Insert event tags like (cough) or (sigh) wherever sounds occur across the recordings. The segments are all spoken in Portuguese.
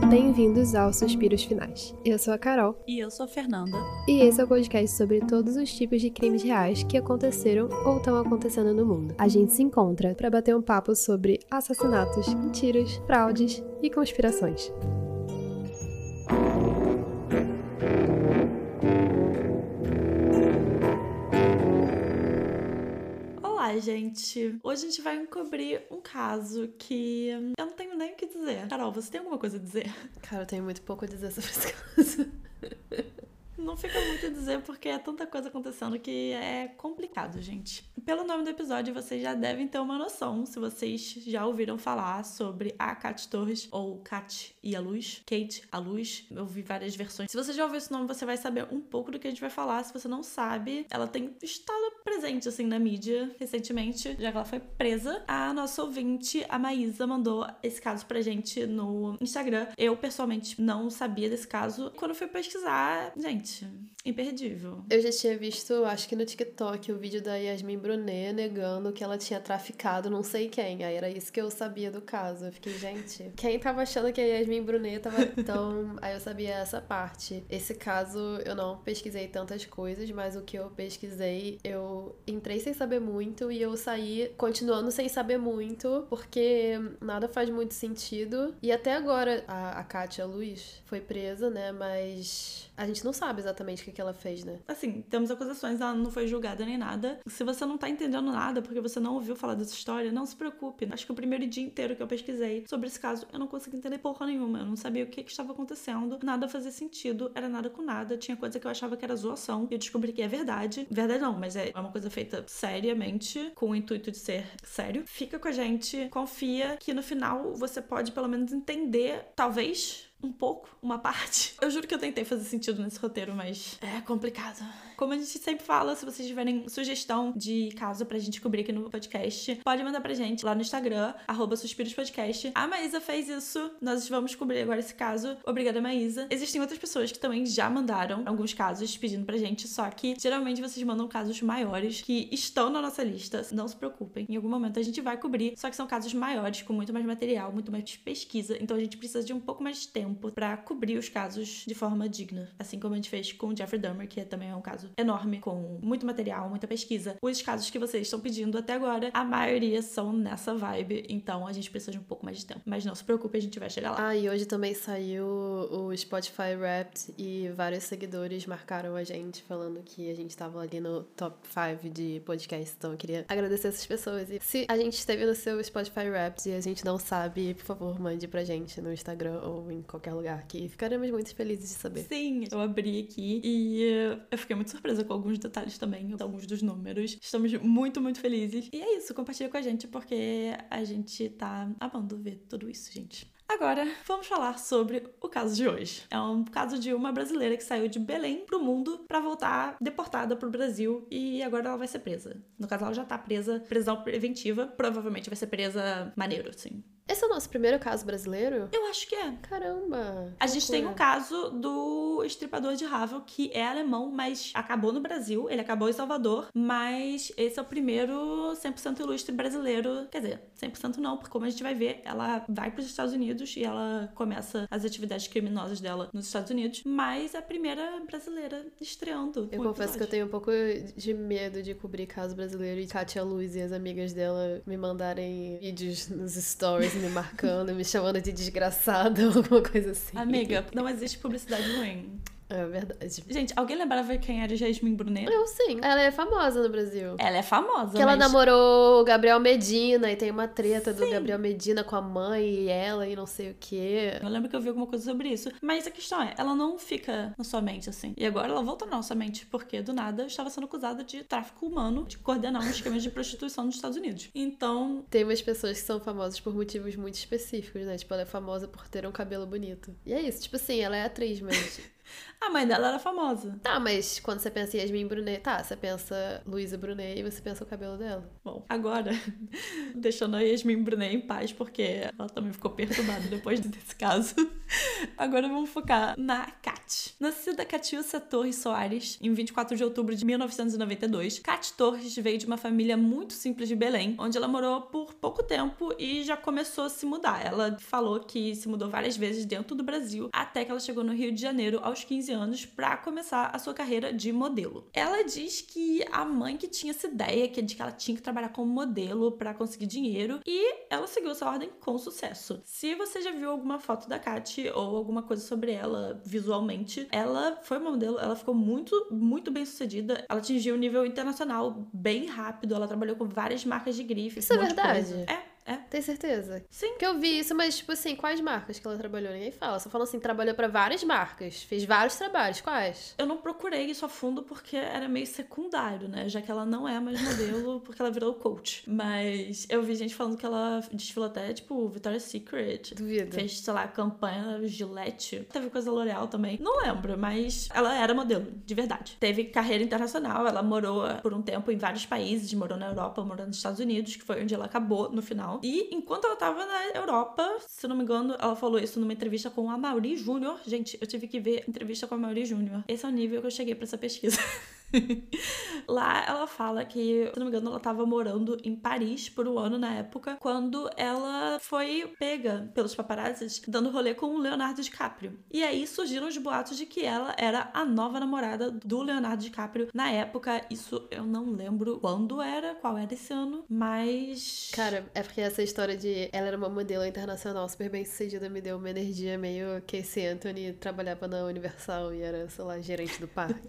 Bem-vindos aos Suspiros Finais. Eu sou a Carol. E eu sou a Fernanda. E esse é o podcast sobre todos os tipos de crimes reais que aconteceram ou estão acontecendo no mundo. A gente se encontra para bater um papo sobre assassinatos, mentiras, fraudes e conspirações. Olá, gente! Hoje a gente vai encobrir um caso que eu não tenho nem o que dizer. Carol, você tem alguma coisa a dizer? Cara, eu tenho muito pouco a dizer sobre esse (laughs) caso. Não fica muito a dizer porque é tanta coisa acontecendo que é complicado, gente. Pelo nome do episódio, vocês já devem ter uma noção se vocês já ouviram falar sobre a Kat Torres ou Kat e a Luz, Kate a Luz. Eu vi várias versões. Se você já ouviu esse nome, você vai saber um pouco do que a gente vai falar. Se você não sabe, ela tem estado presente assim na mídia recentemente, já que ela foi presa. A nossa ouvinte, a Maísa, mandou esse caso pra gente no Instagram. Eu pessoalmente não sabia desse caso. Quando fui pesquisar, gente, Menschen. Imperdível. Eu já tinha visto, acho que no TikTok, o vídeo da Yasmin Brunet negando que ela tinha traficado não sei quem. Aí era isso que eu sabia do caso. Eu fiquei, gente, quem tava achando que a Yasmin Brunet tava. Então, (laughs) aí eu sabia essa parte. Esse caso eu não pesquisei tantas coisas, mas o que eu pesquisei, eu entrei sem saber muito e eu saí continuando sem saber muito, porque nada faz muito sentido. E até agora a, a Kátia Luiz foi presa, né? Mas a gente não sabe exatamente o que, que ela fez, né? Assim, temos acusações, ela não foi julgada nem nada. Se você não tá entendendo nada porque você não ouviu falar dessa história, não se preocupe. Acho que o primeiro dia inteiro que eu pesquisei sobre esse caso, eu não consegui entender porra nenhuma. Eu não sabia o que, que estava acontecendo, nada fazia sentido, era nada com nada. Tinha coisa que eu achava que era zoação e eu descobri que é verdade. Verdade não, mas é uma coisa feita seriamente, com o intuito de ser sério. Fica com a gente, confia que no final você pode pelo menos entender, talvez, um pouco, uma parte. (laughs) Eu juro que eu tentei fazer sentido nesse roteiro, mas é complicado. Como a gente sempre fala, se vocês tiverem sugestão de caso pra gente cobrir aqui no podcast, pode mandar pra gente lá no Instagram, suspirospodcast. A Maísa fez isso, nós vamos cobrir agora esse caso. Obrigada, Maísa. Existem outras pessoas que também já mandaram alguns casos pedindo pra gente, só que geralmente vocês mandam casos maiores que estão na nossa lista. Não se preocupem, em algum momento a gente vai cobrir, só que são casos maiores, com muito mais material, muito mais pesquisa, então a gente precisa de um pouco mais de tempo para cobrir os casos de forma digna, assim como a gente fez com o Jeffrey Dahmer, que também é um caso enorme, com muito material, muita pesquisa. Os casos que vocês estão pedindo até agora, a maioria são nessa vibe, então a gente precisa de um pouco mais de tempo. Mas não se preocupe, a gente vai chegar lá. Ah, e hoje também saiu o Spotify Wrapped e vários seguidores marcaram a gente falando que a gente tava ali no top 5 de podcast, então eu queria agradecer essas pessoas. E se a gente esteve no seu Spotify Wrapped e a gente não sabe, por favor, mande pra gente no Instagram ou em qualquer lugar que ficaremos muito felizes de saber. Sim, eu abri aqui e eu fiquei muito surpresa com alguns detalhes também, alguns dos números. Estamos muito, muito felizes. E é isso, compartilha com a gente porque a gente tá amando ver tudo isso, gente. Agora, vamos falar sobre o caso de hoje. É um caso de uma brasileira que saiu de Belém pro mundo para voltar deportada pro Brasil e agora ela vai ser presa. No caso, ela já tá presa, prisão preventiva, provavelmente vai ser presa maneiro, assim. Esse é o nosso primeiro caso brasileiro? Eu acho que é. Caramba! A gente tem um caso do estripador de Havel, que é alemão, mas acabou no Brasil. Ele acabou em Salvador, mas esse é o primeiro 100% ilustre brasileiro. Quer dizer, 100% não, porque como a gente vai ver, ela vai para os Estados Unidos e ela começa as atividades criminosas dela nos Estados Unidos, mas é a primeira brasileira estreando. Eu confesso que eu tenho um pouco de medo de cobrir caso brasileiro e Katia Luz e as amigas dela me mandarem vídeos nos stories me marcando, me chamando de desgraçada, (laughs) alguma coisa assim. Amiga, não existe publicidade ruim. É verdade. Gente, alguém lembrava quem era Jasmine Brunet? Eu sim. Ela é famosa no Brasil. Ela é famosa, Que ela mas... namorou o Gabriel Medina e tem uma treta sim. do Gabriel Medina com a mãe e ela e não sei o quê. Eu lembro que eu vi alguma coisa sobre isso. Mas a questão é, ela não fica na sua mente, assim. E agora ela volta na nossa mente, porque do nada estava sendo acusada de tráfico humano, de coordenar um esquema de prostituição nos Estados Unidos. Então... Tem umas pessoas que são famosas por motivos muito específicos, né? Tipo, ela é famosa por ter um cabelo bonito. E é isso. Tipo assim, ela é atriz, mas... (laughs) (laughs) A mãe dela era famosa. Tá, mas quando você pensa em Yasmin Brunet, tá, você pensa Luísa Brunet e você pensa o cabelo dela. Bom, agora, (laughs) deixando a Yasmin Brunet em paz, porque ela também ficou perturbada depois desse caso. (laughs) Agora vamos focar na Kat. Kat. Nascida Catiúcia Torres Soares em 24 de outubro de 1992, Kat Torres veio de uma família muito simples de Belém, onde ela morou por pouco tempo e já começou a se mudar. Ela falou que se mudou várias vezes dentro do Brasil, até que ela chegou no Rio de Janeiro aos 15 anos para começar a sua carreira de modelo. Ela diz que a mãe que tinha essa ideia que de que ela tinha que trabalhar como modelo para conseguir dinheiro e ela seguiu essa ordem com sucesso. Se você já viu alguma foto da Kat ou alguma coisa sobre ela visualmente, ela foi uma modelo, ela ficou muito, muito bem sucedida. Ela atingiu um nível internacional bem rápido, ela trabalhou com várias marcas de grife. Isso um é verdade? É, é. Tem certeza? Sim. Que eu vi isso, mas, tipo assim, quais marcas que ela trabalhou? Ninguém fala. Só falam assim, trabalhou pra várias marcas. Fez vários trabalhos. Quais? Eu não procurei isso a fundo porque era meio secundário, né? Já que ela não é mais modelo, (laughs) porque ela virou coach. Mas eu vi gente falando que ela desfilou até, tipo, Victoria's Secret. Duvido. Fez, sei lá, campanha Gillette. Teve coisa L'Oreal também. Não lembro, mas ela era modelo, de verdade. Teve carreira internacional. Ela morou por um tempo em vários países. Morou na Europa, morou nos Estados Unidos, que foi onde ela acabou no final. E enquanto ela tava na Europa, se não me engano, ela falou isso numa entrevista com a Mauri Júnior. Gente, eu tive que ver entrevista com a Mauri Júnior. Esse é o nível que eu cheguei pra essa pesquisa. (laughs) Lá ela fala que, se não me engano, ela tava morando em Paris por um ano na época, quando ela foi pega pelos paparazzis dando rolê com o Leonardo DiCaprio. E aí surgiram os boatos de que ela era a nova namorada do Leonardo DiCaprio na época. Isso eu não lembro quando era, qual era esse ano, mas. Cara, é porque essa história de ela era uma modelo internacional super bem sucedida me deu uma energia meio Casey Anthony trabalhava na Universal e era, sei lá, gerente do parque.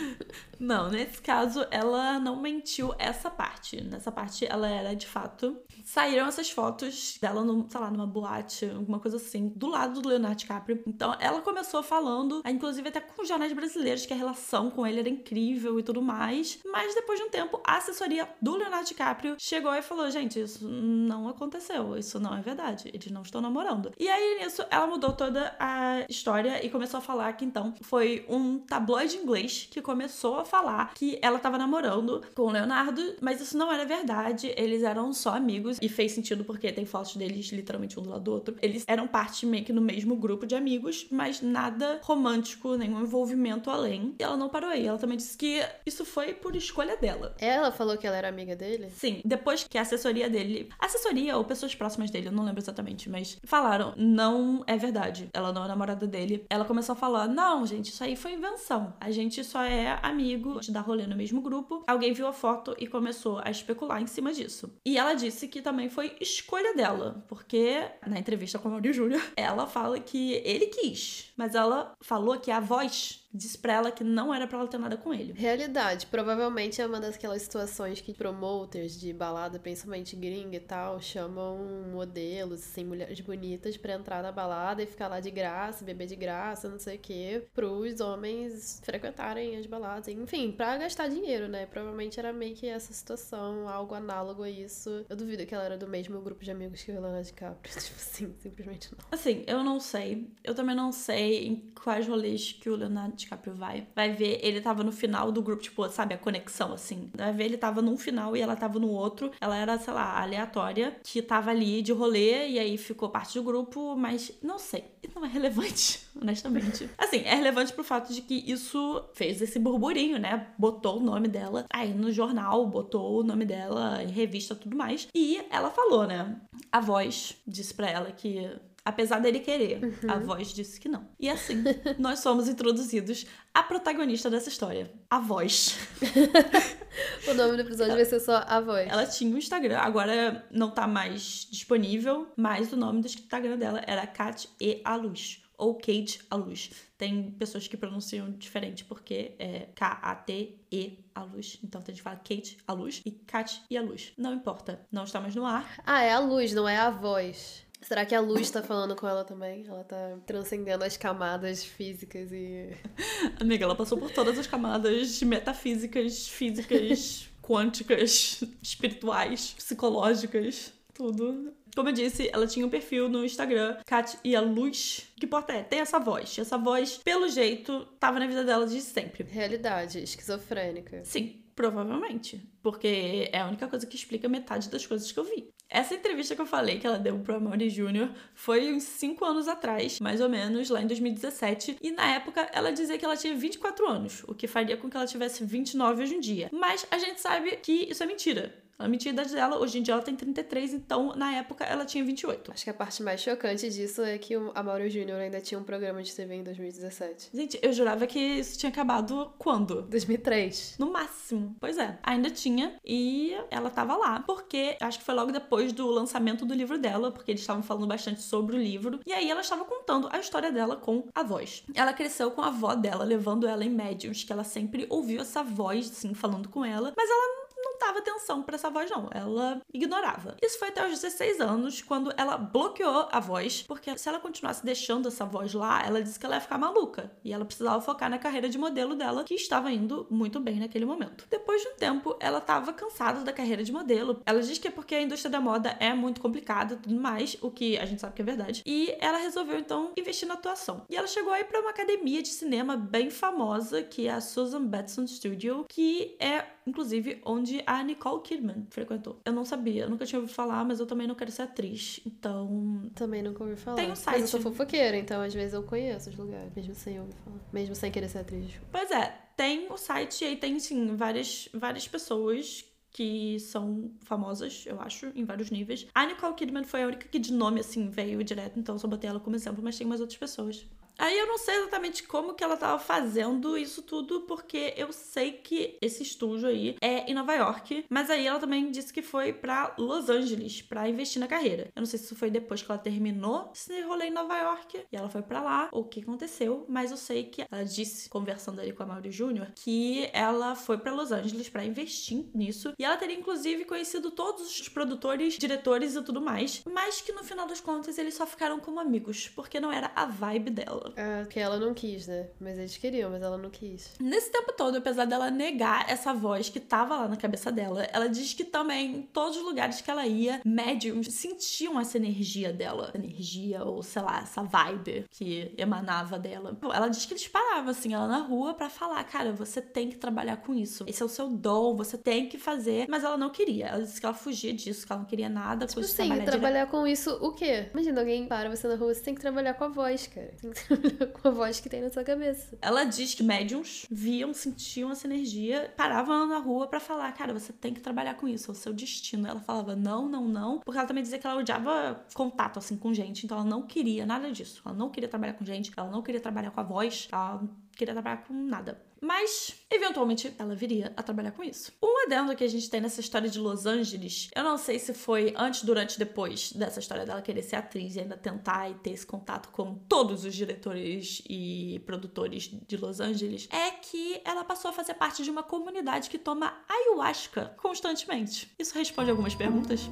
(laughs) Não, nesse caso, ela não mentiu essa parte. Nessa parte, ela era de fato. Saíram essas fotos dela, no, sei lá, numa boate, alguma coisa assim, do lado do Leonardo DiCaprio. Então, ela começou falando, inclusive até com jornais brasileiros, que a relação com ele era incrível e tudo mais. Mas depois de um tempo, a assessoria do Leonardo DiCaprio chegou e falou: gente, isso não aconteceu, isso não é verdade, eles não estão namorando. E aí, nisso, ela mudou toda a história e começou a falar que então foi um tabloide inglês que começou a falar que ela tava namorando com o Leonardo, mas isso não era verdade, eles eram só amigos e fez sentido porque tem fotos deles literalmente um do lado do outro. Eles eram parte meio que no mesmo grupo de amigos, mas nada romântico, nenhum envolvimento além. E ela não parou aí, ela também disse que isso foi por escolha dela. Ela falou que ela era amiga dele? Sim, depois que a assessoria dele, assessoria ou pessoas próximas dele, eu não lembro exatamente, mas falaram, não é verdade, ela não é namorada dele. Ela começou a falar, não, gente, isso aí foi invenção. A gente só é amigo, de dar rolê no mesmo grupo. Alguém viu a foto e começou a especular em cima disso. E ela disse que também foi escolha dela, porque na entrevista com a Mauri Júnior, (laughs) ela fala que ele quis, mas ela falou que a voz disse pra ela que não era pra ela ter nada com ele. Realidade. Provavelmente é uma daquelas situações que promoters de balada, principalmente gringa e tal, chamam modelos, assim, mulheres bonitas pra entrar na balada e ficar lá de graça, beber de graça, não sei o quê, pros homens frequentarem as baladas. Enfim, pra gastar dinheiro, né? Provavelmente era meio que essa situação, algo análogo a isso. Eu duvido que ela era do mesmo grupo de amigos que o Leonardo DiCaprio. (laughs) Tipo assim, simplesmente não. Assim, eu não sei. Eu também não sei em quais rolês que o Leonardo DiCaprio vai. Vai ver, ele tava no final do grupo, tipo, sabe, a conexão, assim. Vai ver, ele tava num final e ela tava no outro. Ela era, sei lá, aleatória, que tava ali de rolê e aí ficou parte do grupo, mas não sei. Não é relevante, (laughs) honestamente. Assim, é relevante pro fato de que isso fez esse burburinho, né? Botou o nome dela aí no jornal, botou o nome dela em revista tudo mais. E ela falou, né? A voz disse pra ela que Apesar dele querer, a voz disse que não. E assim, (laughs) nós somos introduzidos à protagonista dessa história, a voz. (laughs) O nome do episódio vai ser só A Voz. Ela tinha um Instagram, agora não tá mais disponível, mas o nome do Instagram dela era Kat e a Luz. Ou Kate a Luz. Tem pessoas que pronunciam diferente, porque é K-A-T-E a luz. Então tem gente que fala Kate a luz e Kat e a luz. Não importa, não está mais no ar. Ah, é a luz, não é a voz. Será que a luz tá falando com ela também? Ela tá transcendendo as camadas físicas e. (laughs) Amiga, ela passou por todas as camadas metafísicas, físicas, (laughs) quânticas, espirituais, psicológicas, tudo. Como eu disse, ela tinha um perfil no Instagram, Kat e a Luz. Que importa é, tem essa voz. Essa voz, pelo jeito, tava na vida dela de sempre. Realidade, esquizofrênica. Sim, provavelmente. Porque é a única coisa que explica metade das coisas que eu vi. Essa entrevista que eu falei que ela deu pro Amaury Jr. foi uns 5 anos atrás, mais ou menos, lá em 2017. E na época ela dizia que ela tinha 24 anos, o que faria com que ela tivesse 29 hoje em dia. Mas a gente sabe que isso é mentira. Ela mentiu a idade dela, hoje em dia ela tem 33, então na época ela tinha 28. Acho que a parte mais chocante disso é que a Mauro Júnior ainda tinha um programa de TV em 2017. Gente, eu jurava que isso tinha acabado quando? 2003. No máximo. Pois é, ainda tinha e ela tava lá, porque acho que foi logo depois do lançamento do livro dela, porque eles estavam falando bastante sobre o livro, e aí ela estava contando a história dela com a voz. Ela cresceu com a avó dela, levando ela em médiums, que ela sempre ouviu essa voz, assim, falando com ela, mas ela não dava atenção para essa voz, não. Ela ignorava. Isso foi até os 16 anos, quando ela bloqueou a voz, porque se ela continuasse deixando essa voz lá, ela disse que ela ia ficar maluca. E ela precisava focar na carreira de modelo dela, que estava indo muito bem naquele momento. Depois de um tempo, ela estava cansada da carreira de modelo. Ela diz que é porque a indústria da moda é muito complicada e tudo mais, o que a gente sabe que é verdade. E ela resolveu então investir na atuação. E ela chegou aí para uma academia de cinema bem famosa, que é a Susan Batson Studio, que é inclusive onde a Nicole Kidman frequentou. Eu não sabia, eu nunca tinha ouvido falar, mas eu também não quero ser atriz. Então. Também nunca ouvi falar. Tem um site. Mas eu sou fofoqueira, então às vezes eu conheço os lugares, mesmo sem ouvir falar. Mesmo sem querer ser atriz. Pois é, tem o site e aí tem, sim, várias, várias pessoas que são famosas, eu acho, em vários níveis. A Nicole Kidman foi a única que de nome, assim, veio direto, então eu só botei ela como exemplo, mas tem mais outras pessoas. Aí eu não sei exatamente como que ela tava fazendo isso tudo, porque eu sei que esse estúdio aí é em Nova York, mas aí ela também disse que foi para Los Angeles para investir na carreira. Eu não sei se isso foi depois que ela terminou esse rolê em Nova York e ela foi para lá, ou o que aconteceu, mas eu sei que ela disse, conversando ali com a Mauri Júnior, que ela foi para Los Angeles para investir nisso e ela teria inclusive conhecido todos os produtores, diretores e tudo mais, mas que no final das contas eles só ficaram como amigos, porque não era a vibe dela. É, que ela não quis, né? Mas eles queriam, mas ela não quis. Nesse tempo todo, apesar dela negar essa voz que tava lá na cabeça dela, ela diz que também, em todos os lugares que ela ia, médiums sentiam essa energia dela. Energia, ou sei lá, essa vibe que emanava dela. Ela diz que eles paravam, assim, ela na rua para falar: cara, você tem que trabalhar com isso. Esse é o seu dom, você tem que fazer. Mas ela não queria. Ela disse que ela fugia disso, que ela não queria nada tipo assim, trabalhar, trabalhar com isso o quê? Imagina alguém para você na rua, você tem que trabalhar com a voz, cara. Tem que (laughs) com a voz que tem na sua cabeça. Ela diz que médiums viam, sentiam essa energia, paravam na rua para falar, cara, você tem que trabalhar com isso, é o seu destino. Ela falava não, não, não, porque ela também dizia que ela odiava contato assim com gente, então ela não queria nada disso. Ela não queria trabalhar com gente, ela não queria trabalhar com a voz, ela queria trabalhar com nada. Mas, eventualmente, ela viria a trabalhar com isso. Um adendo que a gente tem nessa história de Los Angeles, eu não sei se foi antes, durante, depois dessa história dela querer ser atriz e ainda tentar e ter esse contato com todos os diretores e produtores de Los Angeles, é que ela passou a fazer parte de uma comunidade que toma ayahuasca constantemente. Isso responde algumas perguntas?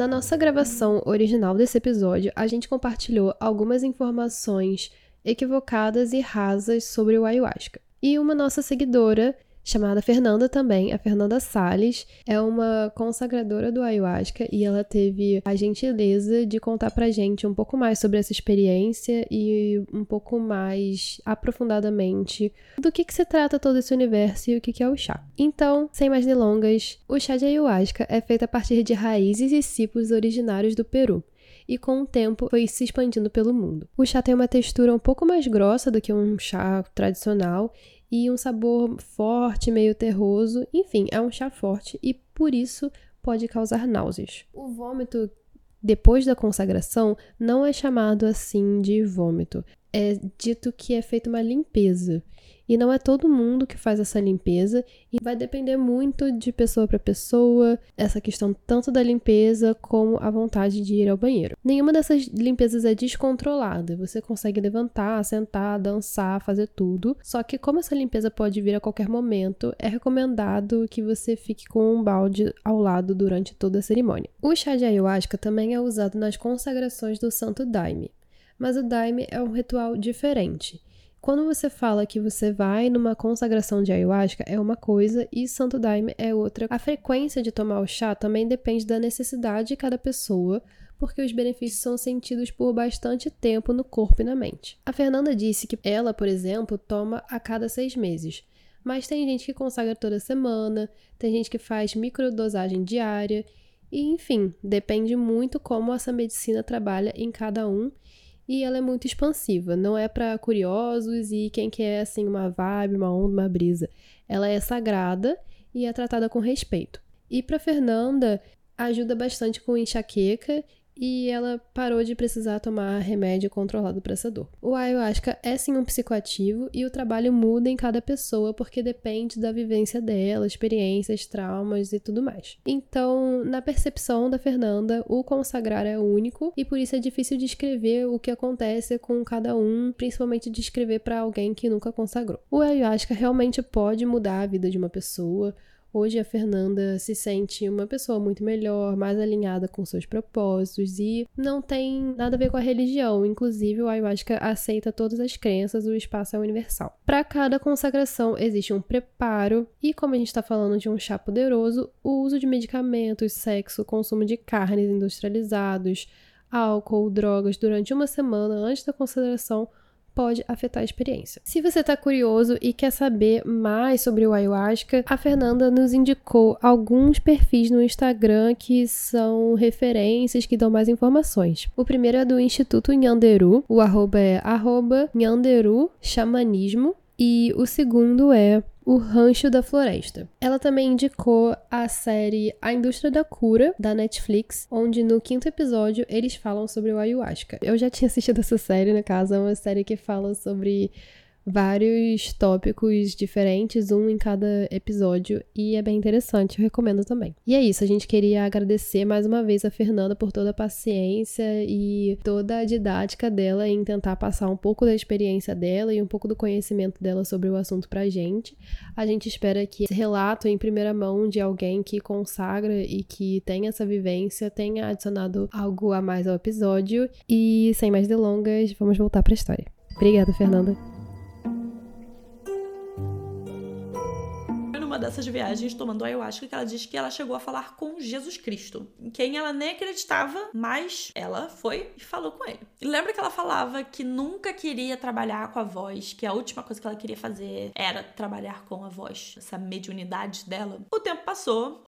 Na nossa gravação original desse episódio, a gente compartilhou algumas informações equivocadas e rasas sobre o ayahuasca. E uma nossa seguidora chamada Fernanda também, a Fernanda Sales, é uma consagradora do ayahuasca e ela teve a gentileza de contar pra gente um pouco mais sobre essa experiência e um pouco mais aprofundadamente do que, que se trata todo esse universo e o que, que é o chá. Então, sem mais delongas, o chá de ayahuasca é feito a partir de raízes e cipos originários do Peru e com o tempo foi se expandindo pelo mundo. O chá tem uma textura um pouco mais grossa do que um chá tradicional e um sabor forte, meio terroso. Enfim, é um chá forte e por isso pode causar náuseas. O vômito depois da consagração não é chamado assim de vômito. É dito que é feita uma limpeza. E não é todo mundo que faz essa limpeza e vai depender muito de pessoa para pessoa, essa questão tanto da limpeza como a vontade de ir ao banheiro. Nenhuma dessas limpezas é descontrolada. Você consegue levantar, sentar, dançar, fazer tudo. Só que como essa limpeza pode vir a qualquer momento, é recomendado que você fique com um balde ao lado durante toda a cerimônia. O chá de ayahuasca também é usado nas consagrações do Santo Daime, mas o Daime é um ritual diferente. Quando você fala que você vai numa consagração de ayahuasca, é uma coisa e Santo Daime é outra. A frequência de tomar o chá também depende da necessidade de cada pessoa, porque os benefícios são sentidos por bastante tempo no corpo e na mente. A Fernanda disse que ela, por exemplo, toma a cada seis meses, Mas tem gente que consagra toda semana, tem gente que faz microdosagem diária, e enfim, depende muito como essa medicina trabalha em cada um. E ela é muito expansiva, não é para curiosos e quem quer assim uma vibe, uma onda, uma brisa. Ela é sagrada e é tratada com respeito. E para Fernanda, ajuda bastante com enxaqueca e ela parou de precisar tomar remédio controlado para essa dor. O ayahuasca é sim um psicoativo e o trabalho muda em cada pessoa porque depende da vivência dela, experiências, traumas e tudo mais. Então, na percepção da Fernanda, o consagrar é único e por isso é difícil descrever o que acontece com cada um, principalmente descrever para alguém que nunca consagrou. O ayahuasca realmente pode mudar a vida de uma pessoa. Hoje a Fernanda se sente uma pessoa muito melhor, mais alinhada com seus propósitos e não tem nada a ver com a religião. Inclusive, o ayahuasca aceita todas as crenças, o espaço é universal. Para cada consagração existe um preparo e, como a gente está falando de um chá poderoso, o uso de medicamentos, sexo, consumo de carnes industrializados, álcool, drogas durante uma semana antes da consagração pode afetar a experiência. Se você está curioso e quer saber mais sobre o ayahuasca, a Fernanda nos indicou alguns perfis no Instagram que são referências que dão mais informações. O primeiro é do Instituto Nhanderu, o arroba é arroba Nhanderu Xamanismo, e o segundo é o Rancho da Floresta. Ela também indicou a série A Indústria da Cura, da Netflix, onde no quinto episódio eles falam sobre o ayahuasca. Eu já tinha assistido essa série, no caso, é uma série que fala sobre vários tópicos diferentes, um em cada episódio, e é bem interessante, eu recomendo também. E é isso, a gente queria agradecer mais uma vez a Fernanda por toda a paciência e toda a didática dela em tentar passar um pouco da experiência dela e um pouco do conhecimento dela sobre o assunto pra gente. A gente espera que esse relato em primeira mão de alguém que consagra e que tem essa vivência tenha adicionado algo a mais ao episódio. E sem mais delongas, vamos voltar pra história. Obrigada, Fernanda. Dessas viagens tomando ayahuasca que ela diz que ela chegou a falar com Jesus Cristo, em quem ela nem acreditava, mas ela foi e falou com ele. E lembra que ela falava que nunca queria trabalhar com a voz, que a última coisa que ela queria fazer era trabalhar com a voz, essa mediunidade dela. O tempo passou,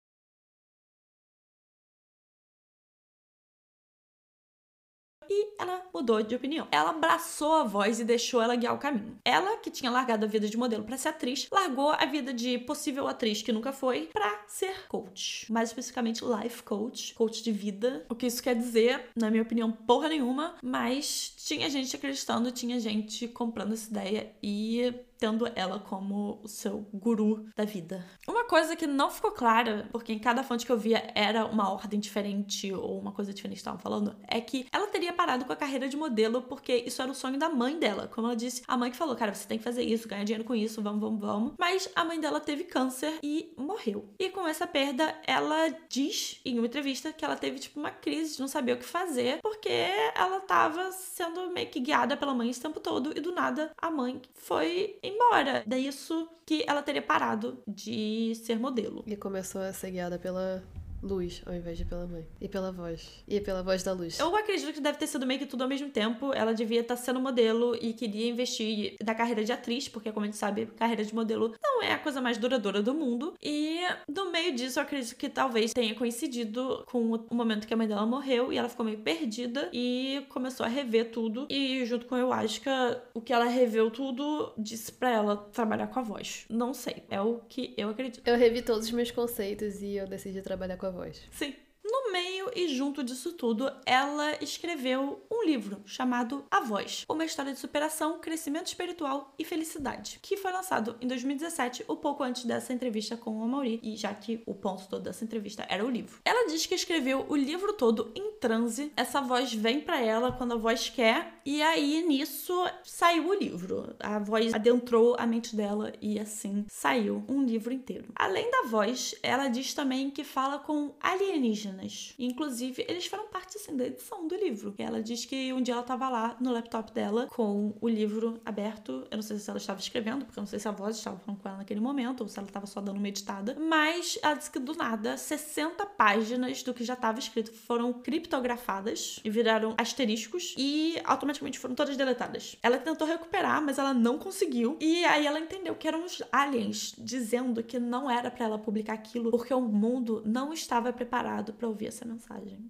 e ela mudou de opinião. Ela abraçou a voz e deixou ela guiar o caminho. Ela, que tinha largado a vida de modelo para ser atriz, largou a vida de possível atriz que nunca foi para ser coach. Mais especificamente life coach, coach de vida. O que isso quer dizer, na minha opinião, porra nenhuma, mas tinha gente acreditando, tinha gente comprando essa ideia e tendo ela como o seu guru da vida. Uma coisa que não ficou clara, porque em cada fonte que eu via era uma ordem diferente ou uma coisa diferente estavam falando, é que ela teria parado com a carreira de modelo porque isso era o sonho da mãe dela. Como ela disse, a mãe que falou, cara, você tem que fazer isso, ganhar dinheiro com isso, vamos, vamos, vamos. Mas a mãe dela teve câncer e morreu. E com essa perda, ela diz em uma entrevista que ela teve tipo uma crise de não saber o que fazer porque ela tava sendo meio que guiada pela mãe esse tempo todo e do nada a mãe foi embora. Daí isso que ela teria parado de ser modelo. E começou a ser guiada pela luz ao invés de pela mãe. E pela voz. E pela voz da luz. Eu acredito que deve ter sido meio que tudo ao mesmo tempo. Ela devia estar sendo modelo e queria investir da carreira de atriz, porque, como a gente sabe, carreira de modelo não é a coisa mais duradoura do mundo. E no meio disso, eu acredito que talvez tenha coincidido com o momento que a mãe dela morreu e ela ficou meio perdida e começou a rever tudo. E junto com eu acho que o que ela reveu tudo disse para ela trabalhar com a voz. Não sei, é o que eu acredito. Eu revi todos os meus conceitos e eu decidi trabalhar com a voz. Sim. No meio e junto disso tudo, ela escreveu um livro chamado A Voz, uma história de superação, crescimento espiritual e felicidade, que foi lançado em 2017, um pouco antes dessa entrevista com o Amaury, e já que o ponto todo dessa entrevista era o livro. Ela diz que escreveu o livro todo em transe, essa voz vem para ela quando a voz quer, e aí nisso saiu o livro. A voz adentrou a mente dela e assim saiu um livro inteiro. Além da voz, ela diz também que fala com alienígenas Inclusive, eles foram parte assim da edição do livro. E ela diz que um dia ela tava lá no laptop dela com o livro aberto. Eu não sei se ela estava escrevendo, porque eu não sei se a voz estava falando com ela naquele momento ou se ela estava só dando uma editada. Mas ela disse que do nada, 60 páginas do que já estava escrito foram criptografadas e viraram asteriscos e automaticamente foram todas deletadas. Ela tentou recuperar, mas ela não conseguiu. E aí ela entendeu que eram os aliens dizendo que não era para ela publicar aquilo porque o mundo não estava preparado para ouvir essa mensagem.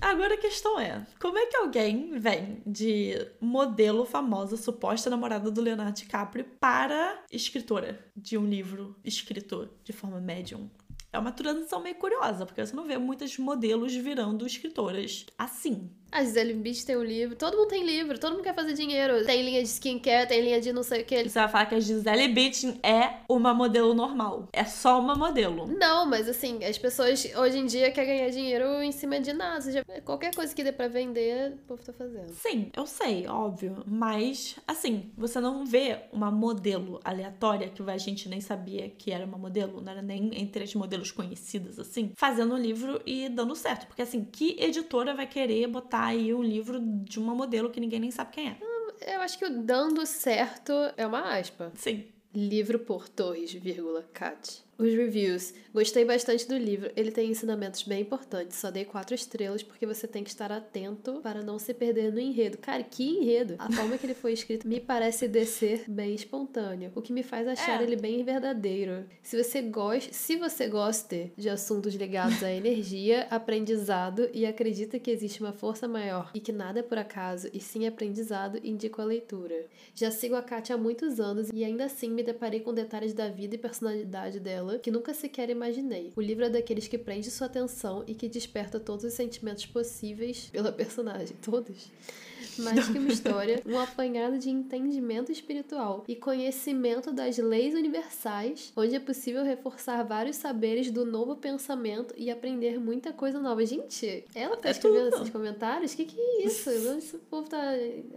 Agora a questão é: como é que alguém vem de modelo famosa, suposta namorada do Leonardo DiCaprio, para escritora de um livro escrito de forma médium? É uma transição meio curiosa, porque você não vê muitos modelos virando escritoras assim. A Gisele Beach tem um livro, todo mundo tem livro, todo mundo quer fazer dinheiro. Tem linha de skincare, tem linha de não sei o que. Você vai falar que a Gisele Bündchen é uma modelo normal. É só uma modelo. Não, mas assim, as pessoas hoje em dia querem ganhar dinheiro em cima de nada. Seja, qualquer coisa que dê pra vender, o povo tá fazendo. Sim, eu sei, óbvio. Mas, assim, você não vê uma modelo aleatória que a gente nem sabia que era uma modelo, não era nem entre as modelos conhecidas, assim, fazendo um livro e dando certo. Porque, assim, que editora vai querer botar aí um livro de uma modelo que ninguém nem sabe quem é. Eu acho que o dando certo é uma aspa. Sim. Livro por Torres, vírgula, Cat. Os reviews. Gostei bastante do livro. Ele tem ensinamentos bem importantes. Só dei quatro estrelas porque você tem que estar atento para não se perder no enredo. Cara, que enredo! A forma que ele foi escrito me parece descer bem espontâneo, o que me faz achar É. ele bem verdadeiro. Se você gosta, se você gosta de assuntos ligados à energia, (laughs) aprendizado e acredita que existe uma força maior e que nada é por acaso e sim aprendizado, indico a leitura. Já sigo a Kátia há muitos anos e ainda assim me deparei com detalhes da vida e personalidade dela que nunca sequer imaginei. O livro é daqueles que prende sua atenção e que desperta todos os sentimentos possíveis pela personagem. Todos. Mais que uma (laughs) história, um apanhado de entendimento espiritual e conhecimento das leis universais, onde é possível reforçar vários saberes do novo pensamento e aprender muita coisa nova. Gente, ela tá É escrevendo tudo. esses comentários? Que que é isso? (laughs) Esse povo tá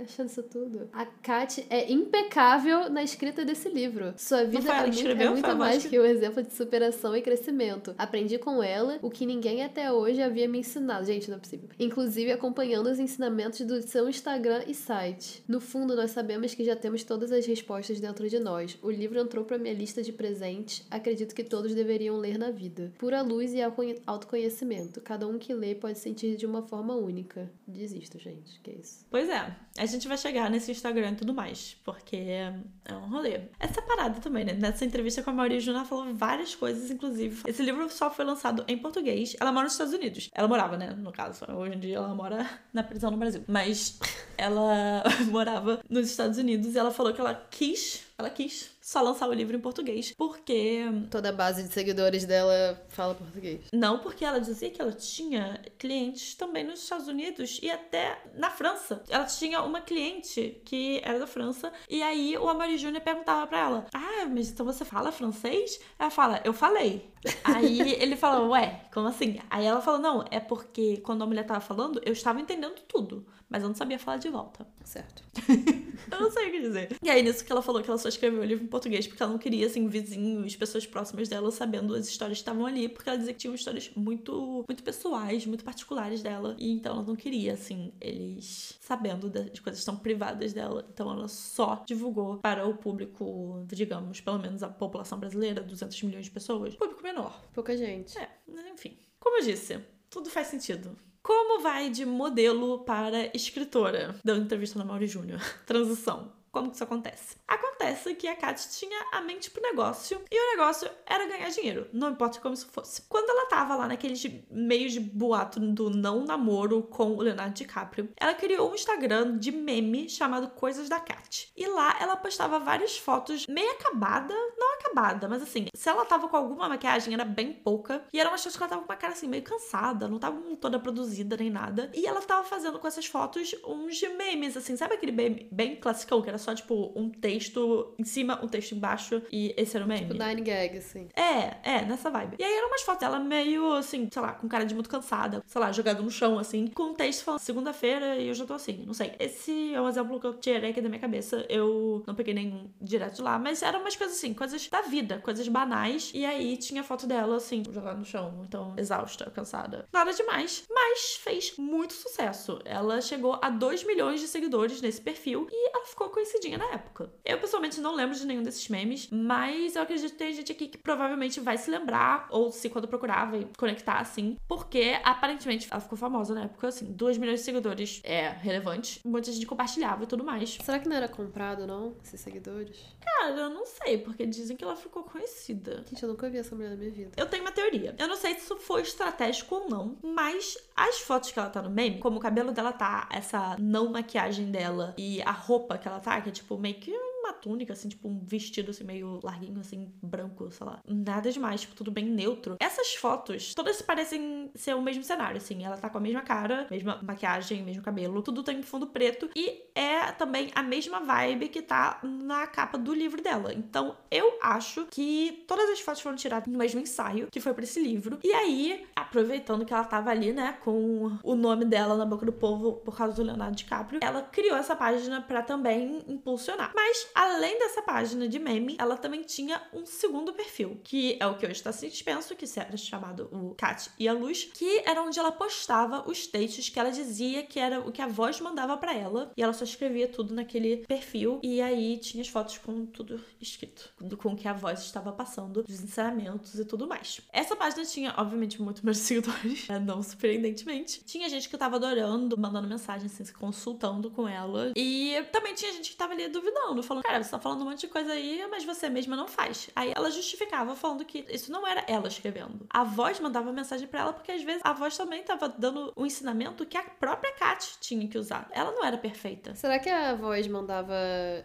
achando isso tudo? A Kat é impecável na escrita desse livro. Sua vida é que muito, é muito mais Vodka? que um exemplo de superação e crescimento. Aprendi com ela o que ninguém até hoje havia me ensinado. Gente, não é possível. Inclusive acompanhando os ensinamentos do seu Instagram e site. No fundo, nós sabemos que já temos todas as respostas dentro de nós. O livro entrou para minha lista de presentes. Acredito que todos deveriam ler na vida. Pura luz e autoconhe- autoconhecimento. Cada um que lê pode sentir de uma forma única. Desisto, gente. Que isso. Pois é, a gente vai chegar nesse Instagram e tudo mais, porque é um rolê. Essa parada também, né? Nessa entrevista com a Maria Júnior, ela falou várias coisas, inclusive. Esse livro só foi lançado em português. Ela mora nos Estados Unidos. Ela morava, né? No caso, hoje em dia ela mora na prisão no Brasil. Mas ela (laughs) morava nos Estados Unidos e ela falou que ela quis, ela quis só lançar o livro em português, porque Toda a base de seguidores dela fala português. não, porque ela dizia que ela tinha clientes também nos Estados Unidos e até na França. Ela tinha uma cliente que era da França e aí o Amari Júnior perguntava pra ela: Ah, mas então você fala francês? Ela fala: Eu falei. Aí (laughs) ele fala: Ué, como assim? Aí ela fala: Não, é porque quando a mulher tava falando, eu estava entendendo tudo, mas eu não sabia falar de volta. Certo. (laughs) Eu não sei o que dizer. E aí, nisso que ela falou que ela só escreveu o livro em português porque ela não queria, assim, vizinhos, pessoas próximas dela sabendo as histórias que estavam ali, porque ela dizia que tinham histórias muito, muito pessoais, muito particulares dela. E então ela não queria, assim, eles sabendo de, de coisas tão privadas dela. Então ela só divulgou para o público, digamos, pelo menos a população brasileira, 200 milhões de pessoas, público menor. Pouca gente. É, mas enfim. Como eu disse, tudo faz sentido. Como vai de modelo para escritora? Dando entrevista na Mauri Júnior. (laughs) Transição. Como que isso acontece? Acontece que a Kat tinha a mente pro negócio e o negócio era ganhar dinheiro, não importa como isso fosse. Quando ela tava lá naqueles meios de boato do não namoro com o Leonardo DiCaprio, ela criou um Instagram de meme chamado Coisas da Kat. E lá ela postava várias fotos meio acabada, não acabada, mas assim, se ela tava com alguma maquiagem era bem pouca e eram umas fotos que ela tava com uma cara assim meio cansada, não tava toda produzida nem nada. E ela tava fazendo com essas fotos uns memes assim, sabe aquele meme bem classicão que era só tipo um texto em cima, um texto embaixo e esse era o meme? Tipo Nine Gag, assim. É, é, nessa vibe. E aí eram umas fotos dela meio assim, sei lá, com cara de muito cansada, sei lá, jogada no chão, assim, com um texto falando segunda-feira e eu já tô assim, não sei. Esse é um exemplo que eu tirei aqui da minha cabeça. Eu não peguei nenhum direto de lá, mas eram umas coisas assim, coisas da vida, coisas banais. E aí tinha foto dela, assim, jogada no chão, então exausta, cansada. Nada demais, mas fez muito sucesso. Ela chegou a 2 milhões de seguidores nesse perfil e ela ficou conhecidinha na época. Eu pessoalmente não lembro de nenhum desses memes, mas eu acredito que tem gente aqui que provavelmente vai se lembrar, ou se quando procurar vai conectar assim, porque aparentemente ela ficou famosa na época, assim, 2 milhões de seguidores é relevante. Muita gente compartilhava e tudo mais. Será que não era comprado, não? Esses seguidores? Cara, eu não sei, porque dizem que ela ficou conhecida. Gente, eu nunca vi essa mulher na minha vida. Eu tenho uma teoria. Eu não sei se isso foi estratégico ou não, mas as fotos que ela tá no meme, como o cabelo dela tá, essa não maquiagem dela e a roupa que ela tá, que é tipo meio que uma túnica, assim, tipo um vestido assim meio larguinho, assim, branco, sei lá. Nada demais, tipo, tudo bem neutro. Essas fotos, todas parecem ser o mesmo cenário, assim. Ela tá com a mesma cara, mesma maquiagem, mesmo cabelo, tudo tem fundo preto e é também a mesma vibe que tá na capa do livro dela. Então, eu acho que todas as fotos foram tiradas no mesmo ensaio, que foi para esse livro. E aí, aproveitando que ela tava ali, né, com o nome dela na boca do povo por causa do Leonardo DiCaprio, ela criou essa página para também impulsionar. Mas Além dessa página de meme, ela também tinha um segundo perfil, que é o que hoje está se dispenso, que era chamado o Cat e a Luz, que era onde ela postava os textos que ela dizia que era o que a voz mandava para ela, e ela só escrevia tudo naquele perfil, e aí tinha as fotos com tudo escrito, com o que a voz estava passando, dos ensinamentos e tudo mais. Essa página tinha, obviamente, muito mais (laughs) seguidores, né? não surpreendentemente. Tinha gente que tava adorando, mandando mensagem, assim, se consultando com ela, e também tinha gente que tava ali duvidando, falando cara, você tá falando um monte de coisa aí, mas você mesma não faz. Aí ela justificava falando que isso não era ela escrevendo. A voz mandava mensagem para ela porque às vezes a voz também tava dando um ensinamento que a própria Kat tinha que usar. Ela não era perfeita. Será que a voz mandava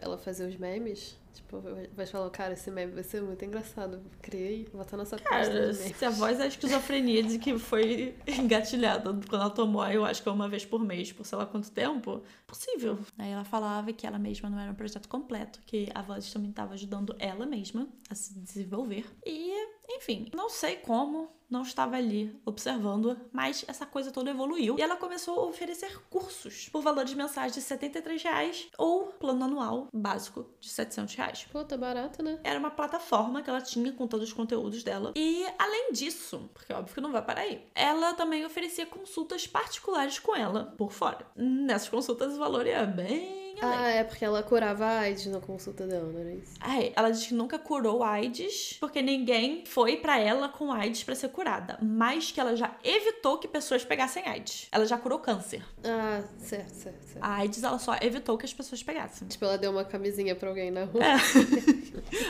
ela fazer os memes? Tipo, vai falar, cara, esse meme vai ser muito engraçado. Criei, vou botar nossa Cara, se a voz é a esquizofrenia de que foi (laughs) engatilhada quando ela tomou, eu acho que é uma vez por mês, por sei lá quanto tempo, possível. Aí ela falava que ela mesma não era um projeto completo, que a voz também estava ajudando ela mesma a se desenvolver. E, enfim, não sei como, não estava ali observando, mas essa coisa toda evoluiu e ela começou a oferecer cursos por valores mensais de 73 reais ou plano anual básico de 700 reais. Pô, tá barato, né? Era uma plataforma que ela tinha com todos os conteúdos dela. E além disso, porque é óbvio que não vai parar aí, ela também oferecia consultas particulares com ela por fora. Nessas consultas valor ia bem ah, é porque ela curava AIDS na consulta dela, não era isso? É, ela disse que nunca curou AIDS, porque ninguém foi para ela com AIDS para ser curada, mas que ela já evitou que pessoas pegassem AIDS. Ela já curou câncer. Ah, certo, certo, certo. A AIDS ela só evitou que as pessoas pegassem. Tipo, ela deu uma camisinha pra alguém na rua. É.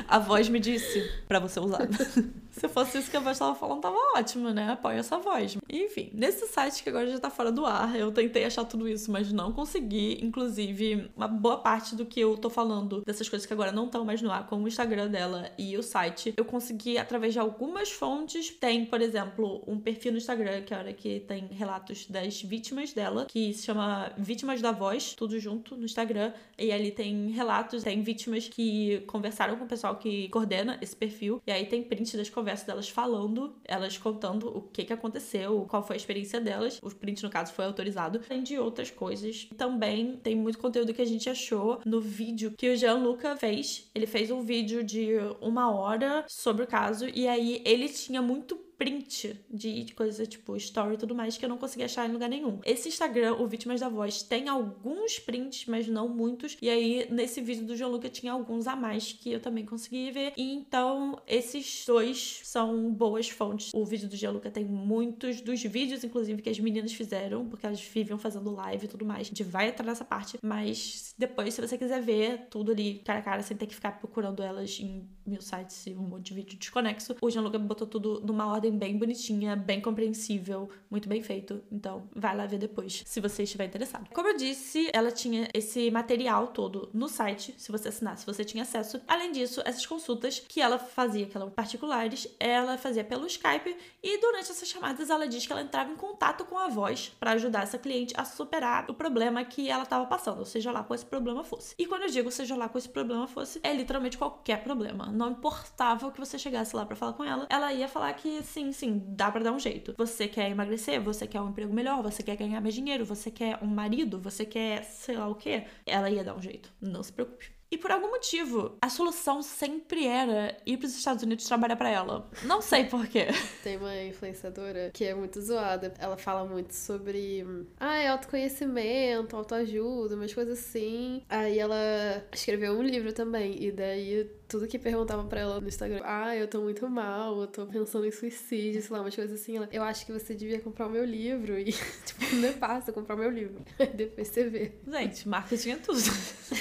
a voz me disse para você usar. (laughs) Se fosse isso que a voz tava falando, tava ótimo, né? Apoia essa voz. Enfim, nesse site que agora já tá fora do ar, eu tentei achar tudo isso, mas não consegui. Inclusive, uma boa parte do que eu tô falando, dessas coisas que agora não estão mais no ar, como o Instagram dela e o site, eu consegui através de algumas fontes. Tem, por exemplo, um perfil no Instagram, que é hora que tem relatos das vítimas dela, que se chama Vítimas da Voz, tudo junto no Instagram. E ali tem relatos, tem vítimas que conversaram com o pessoal que coordena esse perfil. E aí tem print das conversas conversa delas falando, elas contando o que, que aconteceu, qual foi a experiência delas. O print, no caso, foi autorizado. Além de outras coisas. Também tem muito conteúdo que a gente achou no vídeo que o Jean Luca fez. Ele fez um vídeo de uma hora sobre o caso. E aí ele tinha muito print de, de coisa tipo story e tudo mais que eu não consegui achar em lugar nenhum. Esse Instagram, o Vítimas da Voz, tem alguns prints, mas não muitos. E aí, nesse vídeo do João Luca, tinha alguns a mais que eu também consegui ver. Então, esses dois são boas fontes. O vídeo do João Luca tem muitos dos vídeos, inclusive, que as meninas fizeram, porque elas viviam fazendo live e tudo mais. A gente vai entrar nessa parte, mas depois, se você quiser ver tudo ali cara a cara, sem ter que ficar procurando elas em mil sites e um monte de vídeo desconexo, o João Luca botou tudo numa ordem bem bonitinha, bem compreensível, muito bem feito. Então, vai lá ver depois, se você estiver interessado. Como eu disse, ela tinha esse material todo no site, se você assinasse, você tinha acesso. Além disso, essas consultas que ela fazia, que eram particulares, ela fazia pelo Skype e durante essas chamadas ela diz que ela entrava em contato com a voz para ajudar essa cliente a superar o problema que ela estava passando, ou seja lá qual esse problema fosse. E quando eu digo seja lá qual esse problema fosse, é literalmente qualquer problema. Não importava o que você chegasse lá para falar com ela, ela ia falar que sim, sim, dá para dar um jeito. Você quer emagrecer, você quer um emprego melhor, você quer ganhar mais dinheiro, você quer um marido, você quer sei lá o quê. Ela ia dar um jeito. Não se preocupe. E por algum motivo, a solução sempre era ir pros Estados Unidos trabalhar para ela. Não sei porquê. (laughs) Tem uma influenciadora que é muito zoada. Ela fala muito sobre ah, é autoconhecimento, autoajuda, umas coisas assim. Aí ela escreveu um livro também. E daí tudo que perguntavam pra ela no Instagram, ah, eu tô muito mal, eu tô pensando em suicídio, sei lá, umas coisas assim. Ela, eu acho que você devia comprar o meu livro. E, (laughs) tipo, não é fácil comprar o meu livro. (laughs) Depois você vê. Gente, marketing é tudo.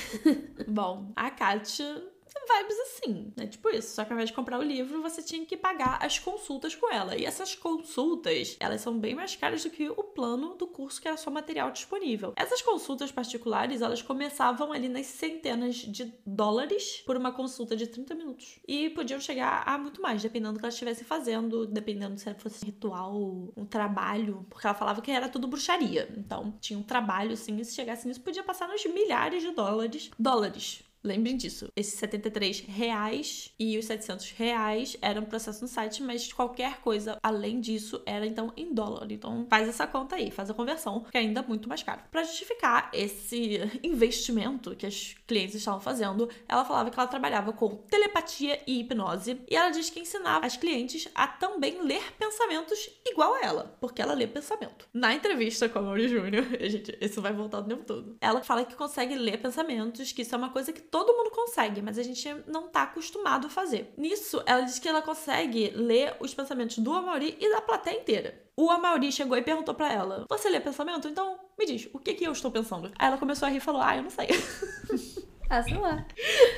(laughs) Bom, a Kátia vibes assim, né? Tipo isso. Só que ao invés de comprar o livro, você tinha que pagar as consultas com ela. E essas consultas, elas são bem mais caras do que o plano do curso que era só material disponível. Essas consultas particulares, elas começavam ali nas centenas de dólares por uma consulta de 30 minutos. E podiam chegar a muito mais, dependendo do que ela estivesse fazendo, dependendo se fosse ritual, um trabalho, porque ela falava que era tudo bruxaria. Então, tinha um trabalho, assim, e se chegasse nisso, podia passar nos milhares de dólares. Dólares Lembrem disso. Esses 73 reais e os 700 reais eram processo no site, mas qualquer coisa além disso era então em dólar. Então faz essa conta aí, faz a conversão, que é ainda muito mais caro. Para justificar esse (laughs) investimento que as clientes estavam fazendo, ela falava que ela trabalhava com telepatia e hipnose e ela diz que ensinava as clientes a também ler pensamentos igual a ela, porque ela lê pensamento. Na entrevista com a Mauri Júnior, (laughs) gente, isso vai voltar o tempo todo. Ela fala que consegue ler pensamentos, que isso é uma coisa que todo mundo consegue, mas a gente não tá acostumado a fazer. Nisso, ela diz que ela consegue ler os pensamentos do Amaury e da plateia inteira. O Amaury chegou e perguntou para ela: Você lê pensamento? Então me diz, o que que eu estou pensando? Aí ela começou a rir e falou: Ah, eu não sei. (laughs) Ah, sei lá.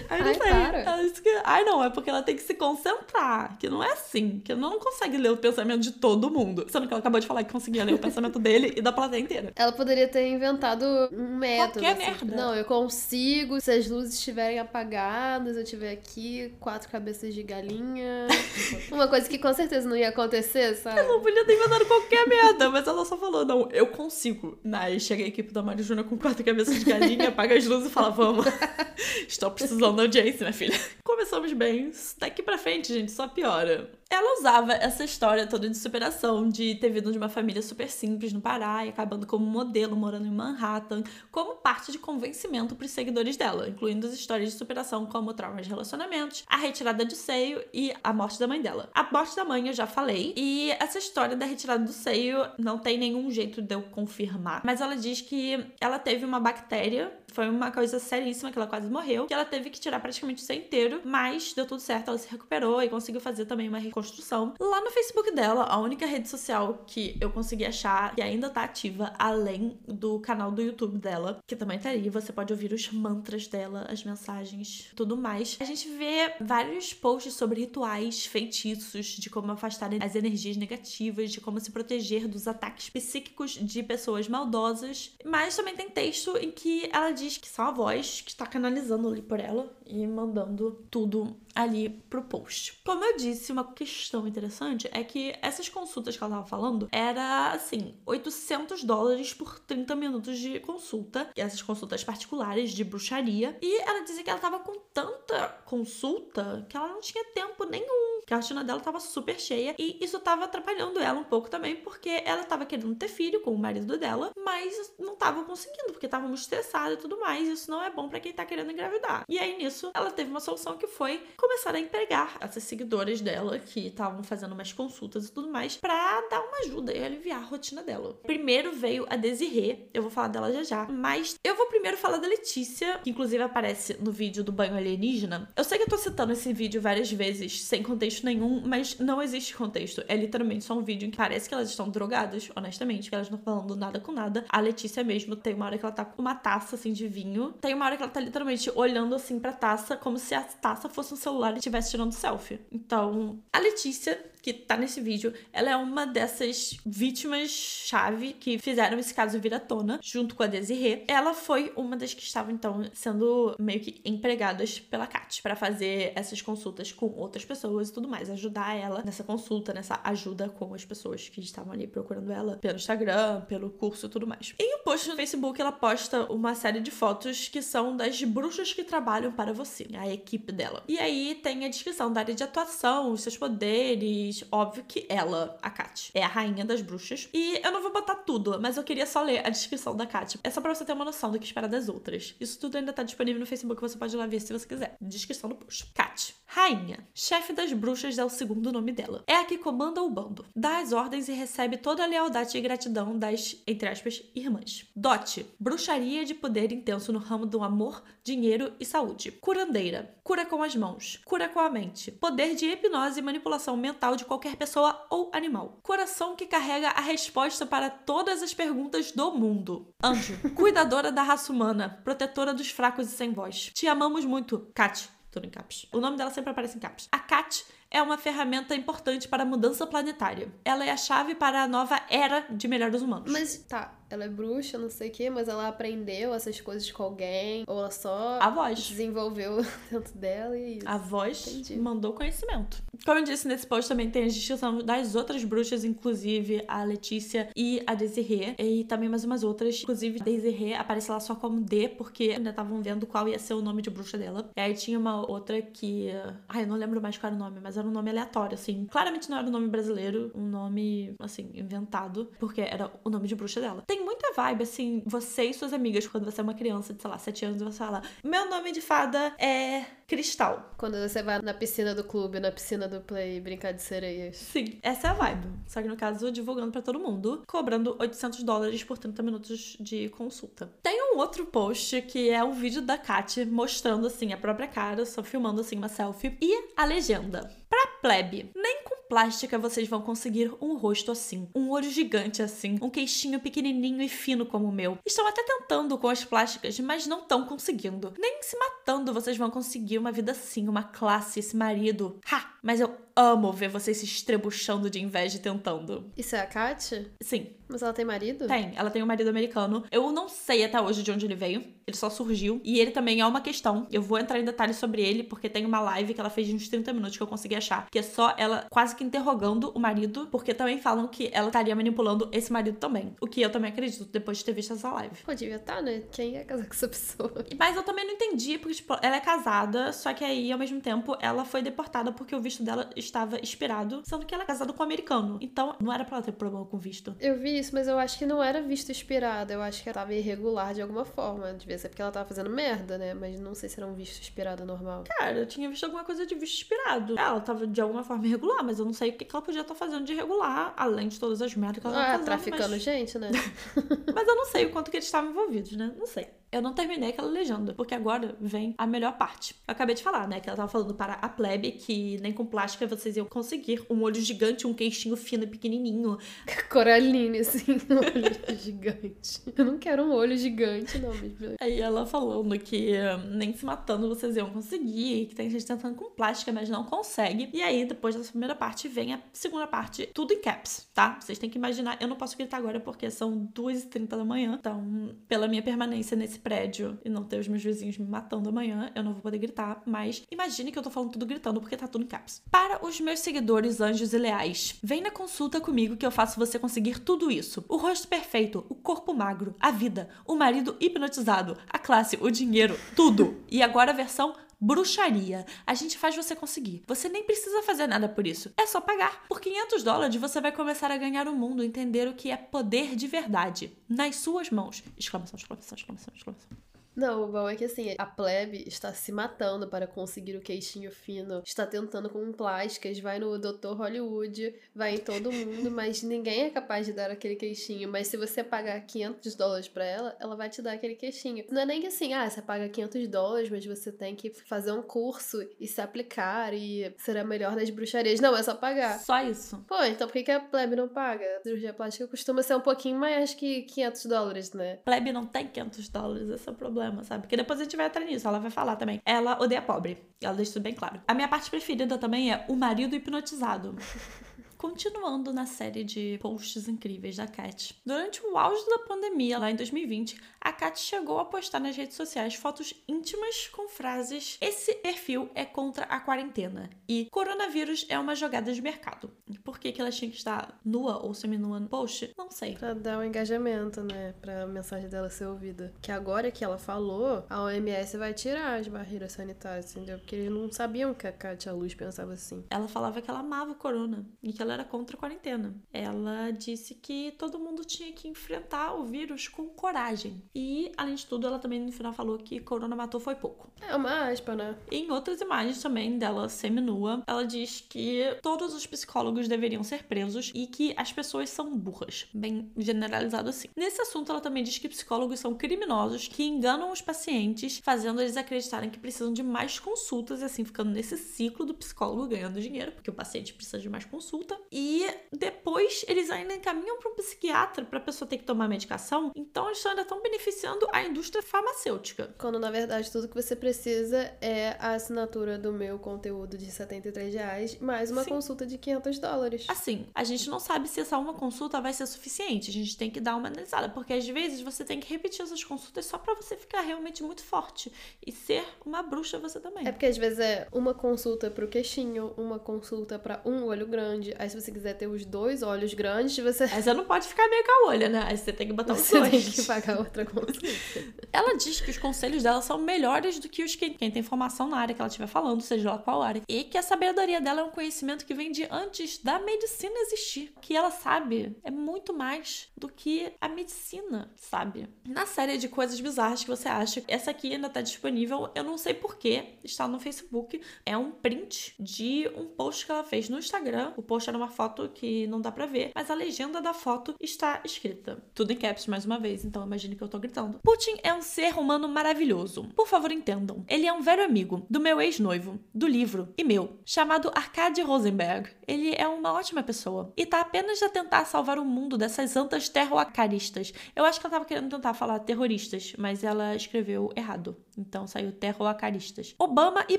Aí Ai, sei. Ela disse que, Ai, não, é porque ela tem que se concentrar. Que não é assim. Que ela não consegue ler o pensamento de todo mundo. Sendo que ela acabou de falar que conseguia ler o pensamento dele e da plateia inteira. Ela poderia ter inventado um método. Qualquer assim. merda. Não, eu consigo. Se as luzes estiverem apagadas, eu tiver aqui quatro cabeças de galinha. (laughs) Uma coisa que com certeza não ia acontecer, sabe? Ela não podia ter inventado qualquer merda, mas ela só falou: não, eu consigo. Aí chega a equipe da Mari Júnior com quatro cabeças de galinha, apaga as luzes e fala: vamos. (laughs) Estou precisando de audiência, minha filha. Começamos bem. Daqui pra frente, gente, só piora. Ela usava essa história toda de superação, de ter vindo de uma família super simples no Pará e acabando como modelo morando em Manhattan, como parte de convencimento para os seguidores dela, incluindo as histórias de superação como traumas de relacionamentos, a retirada do seio e a morte da mãe dela. A morte da mãe eu já falei, e essa história da retirada do seio não tem nenhum jeito de eu confirmar, mas ela diz que ela teve uma bactéria, foi uma coisa seríssima que ela quase morreu, que ela teve que tirar praticamente o seio inteiro, mas deu tudo certo, ela se recuperou e conseguiu fazer também uma reconstrução construção. Lá no Facebook dela, a única rede social que eu consegui achar que ainda tá ativa, além do canal do YouTube dela, que também tá ali, você pode ouvir os mantras dela, as mensagens, tudo mais. A gente vê vários posts sobre rituais, feitiços, de como afastar as energias negativas, de como se proteger dos ataques psíquicos de pessoas maldosas. Mas também tem texto em que ela diz que são a voz que está canalizando ali por ela e mandando tudo ali pro post. Como eu disse, uma questão interessante é que essas consultas que ela tava falando era assim, 800 dólares por 30 minutos de consulta, essas consultas particulares de bruxaria, e ela dizia que ela tava com tanta consulta que ela não tinha tempo nenhum, que a rotina dela tava super cheia. E isso tava atrapalhando ela um pouco também, porque ela tava querendo ter filho com o marido dela, mas não tava conseguindo, porque tava muito estressada e tudo mais, isso não é bom para quem tá querendo engravidar. E aí nisso, ela teve uma solução que foi começar a empregar essas seguidoras dela que estavam fazendo umas consultas e tudo mais para dar uma ajuda e aliviar a rotina dela. Primeiro veio a Desirê, eu vou falar dela já já, mas eu vou primeiro falar da Letícia, que inclusive aparece no vídeo do banho alienígena. Eu sei que eu tô citando esse vídeo várias vezes sem contexto nenhum, mas não existe contexto. É literalmente só um vídeo em que parece que elas estão drogadas, honestamente, que elas não falando nada com nada. A Letícia mesmo tem uma hora que ela tá com uma taça assim de vinho, tem uma hora que ela tá literalmente olhando assim pra taça como se a taça fosse um celular e estivesse tirando selfie. Então, a Letícia que tá nesse vídeo, ela é uma dessas vítimas-chave que fizeram esse caso vir à tona, junto com a Desirê. Ela foi uma das que estavam, então, sendo meio que empregadas pela Kat para fazer essas consultas com outras pessoas e tudo mais, ajudar ela nessa consulta, nessa ajuda com as pessoas que estavam ali procurando ela pelo Instagram, pelo curso e tudo mais. Em um post no Facebook, ela posta uma série de fotos que são das bruxas que trabalham para você, a equipe dela. E aí tem a descrição da área de atuação, os seus poderes, óbvio, que ela, a Kat, é a rainha das bruxas. E eu não vou botar tudo, mas eu queria só ler a descrição da Kat. É só pra você ter uma noção do que esperar das outras. Isso tudo ainda tá disponível no Facebook, você pode ir lá ver se você quiser. Descrição do post. Kat, rainha, chefe das bruxas é o segundo nome dela. É a que comanda o bando, dá as ordens e recebe toda a lealdade e gratidão das, entre aspas, irmãs. Dote, bruxaria de poder intenso no ramo do amor, dinheiro e saúde. Curandeira, cura com as mãos, cura com a mente, poder de hipnose e manipulação mental de qualquer pessoa ou animal. Coração que carrega a resposta para todas as perguntas do mundo. Anjo, cuidadora da raça humana, protetora dos fracos e sem voz. Te amamos muito, Kat. Tudo em caps. O nome dela sempre aparece em caps. A Kat é uma ferramenta importante para a mudança planetária. Ela é a chave para a nova era de melhores humanos. Mas tá, ela é bruxa, não sei o quê, mas ela aprendeu essas coisas com alguém, ou ela só a voz desenvolveu (laughs) dentro dela e isso. A voz Entendi. mandou conhecimento. Como eu disse nesse post, também tem a distinção das outras bruxas, inclusive a Letícia e a Desirê, e também mais umas outras. Inclusive, Desirê aparece lá só como D, porque ainda estavam vendo qual ia ser o nome de bruxa dela. E aí tinha uma outra que. Ai, eu não lembro mais qual era o nome, mas era um nome aleatório, assim. Claramente não era um nome brasileiro, um nome, assim, inventado, porque era o nome de bruxa dela. Tem muita vibe, assim, você e suas amigas, quando você é uma criança de, sei lá, 7 anos, você fala: Meu nome de fada é Cristal. Quando você vai na piscina do clube, na piscina do Play, brincar de sereias. Sim, essa é a vibe. Só que no caso, divulgando para todo mundo, cobrando 800 dólares por 30 minutos de consulta. Tem um outro post que é um vídeo da Kat mostrando, assim, a própria cara, só filmando, assim, uma selfie. E a legenda. Pra plebe, nem com plástica vocês vão conseguir um rosto assim, um olho gigante assim, um queixinho pequenininho e fino como o meu. Estão até tentando com as plásticas, mas não estão conseguindo. Nem se matando vocês vão conseguir uma vida assim, uma classe, esse marido. Ha! Mas eu amo ver vocês se estrebuchando de inveja e tentando. Isso é a Kat? Sim. Mas ela tem marido? Tem, ela tem um marido americano. Eu não sei até hoje de onde ele veio. Ele só surgiu. E ele também é uma questão. Eu vou entrar em detalhes sobre ele, porque tem uma live que ela fez de uns 30 minutos que eu consegui achar. Que é só ela quase que interrogando o marido, porque também falam que ela estaria manipulando esse marido também. O que eu também acredito, depois de ter visto essa live. Pô, devia estar, tá, né? Quem é casar com essa pessoa? Mas eu também não entendi, porque, tipo, ela é casada, só que aí, ao mesmo tempo, ela foi deportada porque o visto dela estava expirado, sendo que ela é casada com um americano. Então, não era pra ela ter problema com visto. Eu vi isso, mas eu acho que não era visto expirado. Eu acho que ela tava irregular de alguma forma. Devia ser porque ela tava fazendo merda, né? Mas não sei se era um visto expirado normal. Cara, eu tinha visto alguma coisa de visto expirado. Ela tava de alguma forma irregular, mas eu não sei o que ela podia estar fazendo de irregular, além de todas as merdas que ela ah, tava fazendo. Ah, traficando mas... gente, né? (laughs) mas eu não sei o quanto que eles estavam envolvidos, né? Não sei eu não terminei aquela legenda, porque agora vem a melhor parte. Eu acabei de falar, né, que ela tava falando para a plebe que nem com plástica vocês iam conseguir um olho gigante, um queixinho fino e pequenininho. (laughs) Coraline, assim, um olho gigante. Eu não quero um olho gigante, não, mesmo. Aí ela falando que nem se matando vocês iam conseguir, que tem gente tentando com plástica, mas não consegue. E aí, depois dessa primeira parte, vem a segunda parte, tudo em caps, tá? Vocês têm que imaginar, eu não posso gritar agora porque são 2h30 da manhã, então, pela minha permanência nesse prédio e não ter os meus vizinhos me matando amanhã, eu não vou poder gritar, mas imagine que eu tô falando tudo gritando porque tá tudo em caps. Para os meus seguidores anjos e leais, vem na consulta comigo que eu faço você conseguir tudo isso. O rosto perfeito, o corpo magro, a vida, o marido hipnotizado, a classe, o dinheiro, tudo. E agora a versão bruxaria. A gente faz você conseguir. Você nem precisa fazer nada por isso. É só pagar. Por 500 dólares você vai começar a ganhar o mundo, entender o que é poder de verdade nas suas mãos. Exclamação, exclamação, exclamação, exclamação. Não, o bom é que assim, a plebe está se matando para conseguir o queixinho fino, está tentando com plásticas, vai no Dr. Hollywood, vai em todo mundo, (laughs) mas ninguém é capaz de dar aquele queixinho. Mas se você pagar 500 dólares para ela, ela vai te dar aquele queixinho. Não é nem que assim, ah, você paga 500 dólares, mas você tem que fazer um curso e se aplicar e ser a melhor das bruxarias. Não, é só pagar. Só isso. Pô, então por que, que a plebe não paga? A cirurgia plástica costuma ser um pouquinho mais que 500 dólares, né? Plebe não tem 500 dólares, esse é o problema problema, sabe? Porque depois a gente vai entrar nisso, ela vai falar também. Ela odeia pobre. Ela deixa isso bem claro. A minha parte preferida também é o marido hipnotizado. (laughs) continuando na série de posts incríveis da Cat. Durante o auge da pandemia, lá em 2020, a Kat chegou a postar nas redes sociais fotos íntimas com frases: Esse perfil é contra a quarentena e coronavírus é uma jogada de mercado. E por que, que ela tinha que estar nua ou seminua no post? Não sei. Pra dar um engajamento, né? Pra mensagem dela ser ouvida. Que agora que ela falou, a OMS vai tirar as barreiras sanitárias, entendeu? Porque eles não sabiam que a Katia Luz pensava assim. Ela falava que ela amava o corona e que ela era contra a quarentena. Ela disse que todo mundo tinha que enfrentar o vírus com coragem. E, além de tudo, ela também no final falou que corona matou foi pouco. É uma aspa, né? Em outras imagens também dela seminua, ela diz que todos os psicólogos deveriam ser presos e que as pessoas são burras. Bem generalizado assim. Nesse assunto, ela também diz que psicólogos são criminosos que enganam os pacientes, fazendo eles acreditarem que precisam de mais consultas e assim ficando nesse ciclo do psicólogo ganhando dinheiro, porque o paciente precisa de mais consulta. E depois eles ainda encaminham para um psiquiatra para a pessoa ter que tomar medicação. Então eles ainda estão beneficiando a indústria farmacêutica. Quando na verdade tudo que você precisa é a assinatura do meu conteúdo de 73 reais, mais uma Sim. consulta de 500 dólares. Assim, a gente não sabe se essa uma consulta vai ser suficiente. A gente tem que dar uma analisada, porque às vezes você tem que repetir essas consultas só para você ficar realmente muito forte e ser uma bruxa você também. É porque às vezes é uma consulta pro queixinho, uma consulta pra um olho grande. Aí se você quiser ter os dois olhos grandes, você, Aí você não pode ficar meio com a olha, né? Aí você tem que botar os você tem que pagar outra consulta. (laughs) Ela diz que os conselhos dela são melhores do que os que quem tem formação na área que ela estiver falando, seja lá qual área. E que a sabedoria dela é um conhecimento que vem de antes da medicina existir. Que ela sabe é muito mais do que a medicina sabe. Na série de coisas bizarras que você acha, essa aqui ainda tá disponível. Eu não sei porquê, está no Facebook. É um print de um post que ela fez no Instagram. O post era uma foto que não dá pra ver, mas a legenda da foto está escrita. Tudo em caps mais uma vez, então imagine que eu tô gritando. Putin é um ser humano maravilhoso. Por favor, entendam. Ele é um velho amigo do meu ex-noivo, do livro e meu, chamado Arkady Rosenberg. Ele é uma ótima pessoa e tá apenas a tentar salvar o mundo dessas santas terroacaristas. Eu acho que ela tava querendo tentar falar terroristas, mas ela escreveu errado. Então saiu terroacaristas. Obama e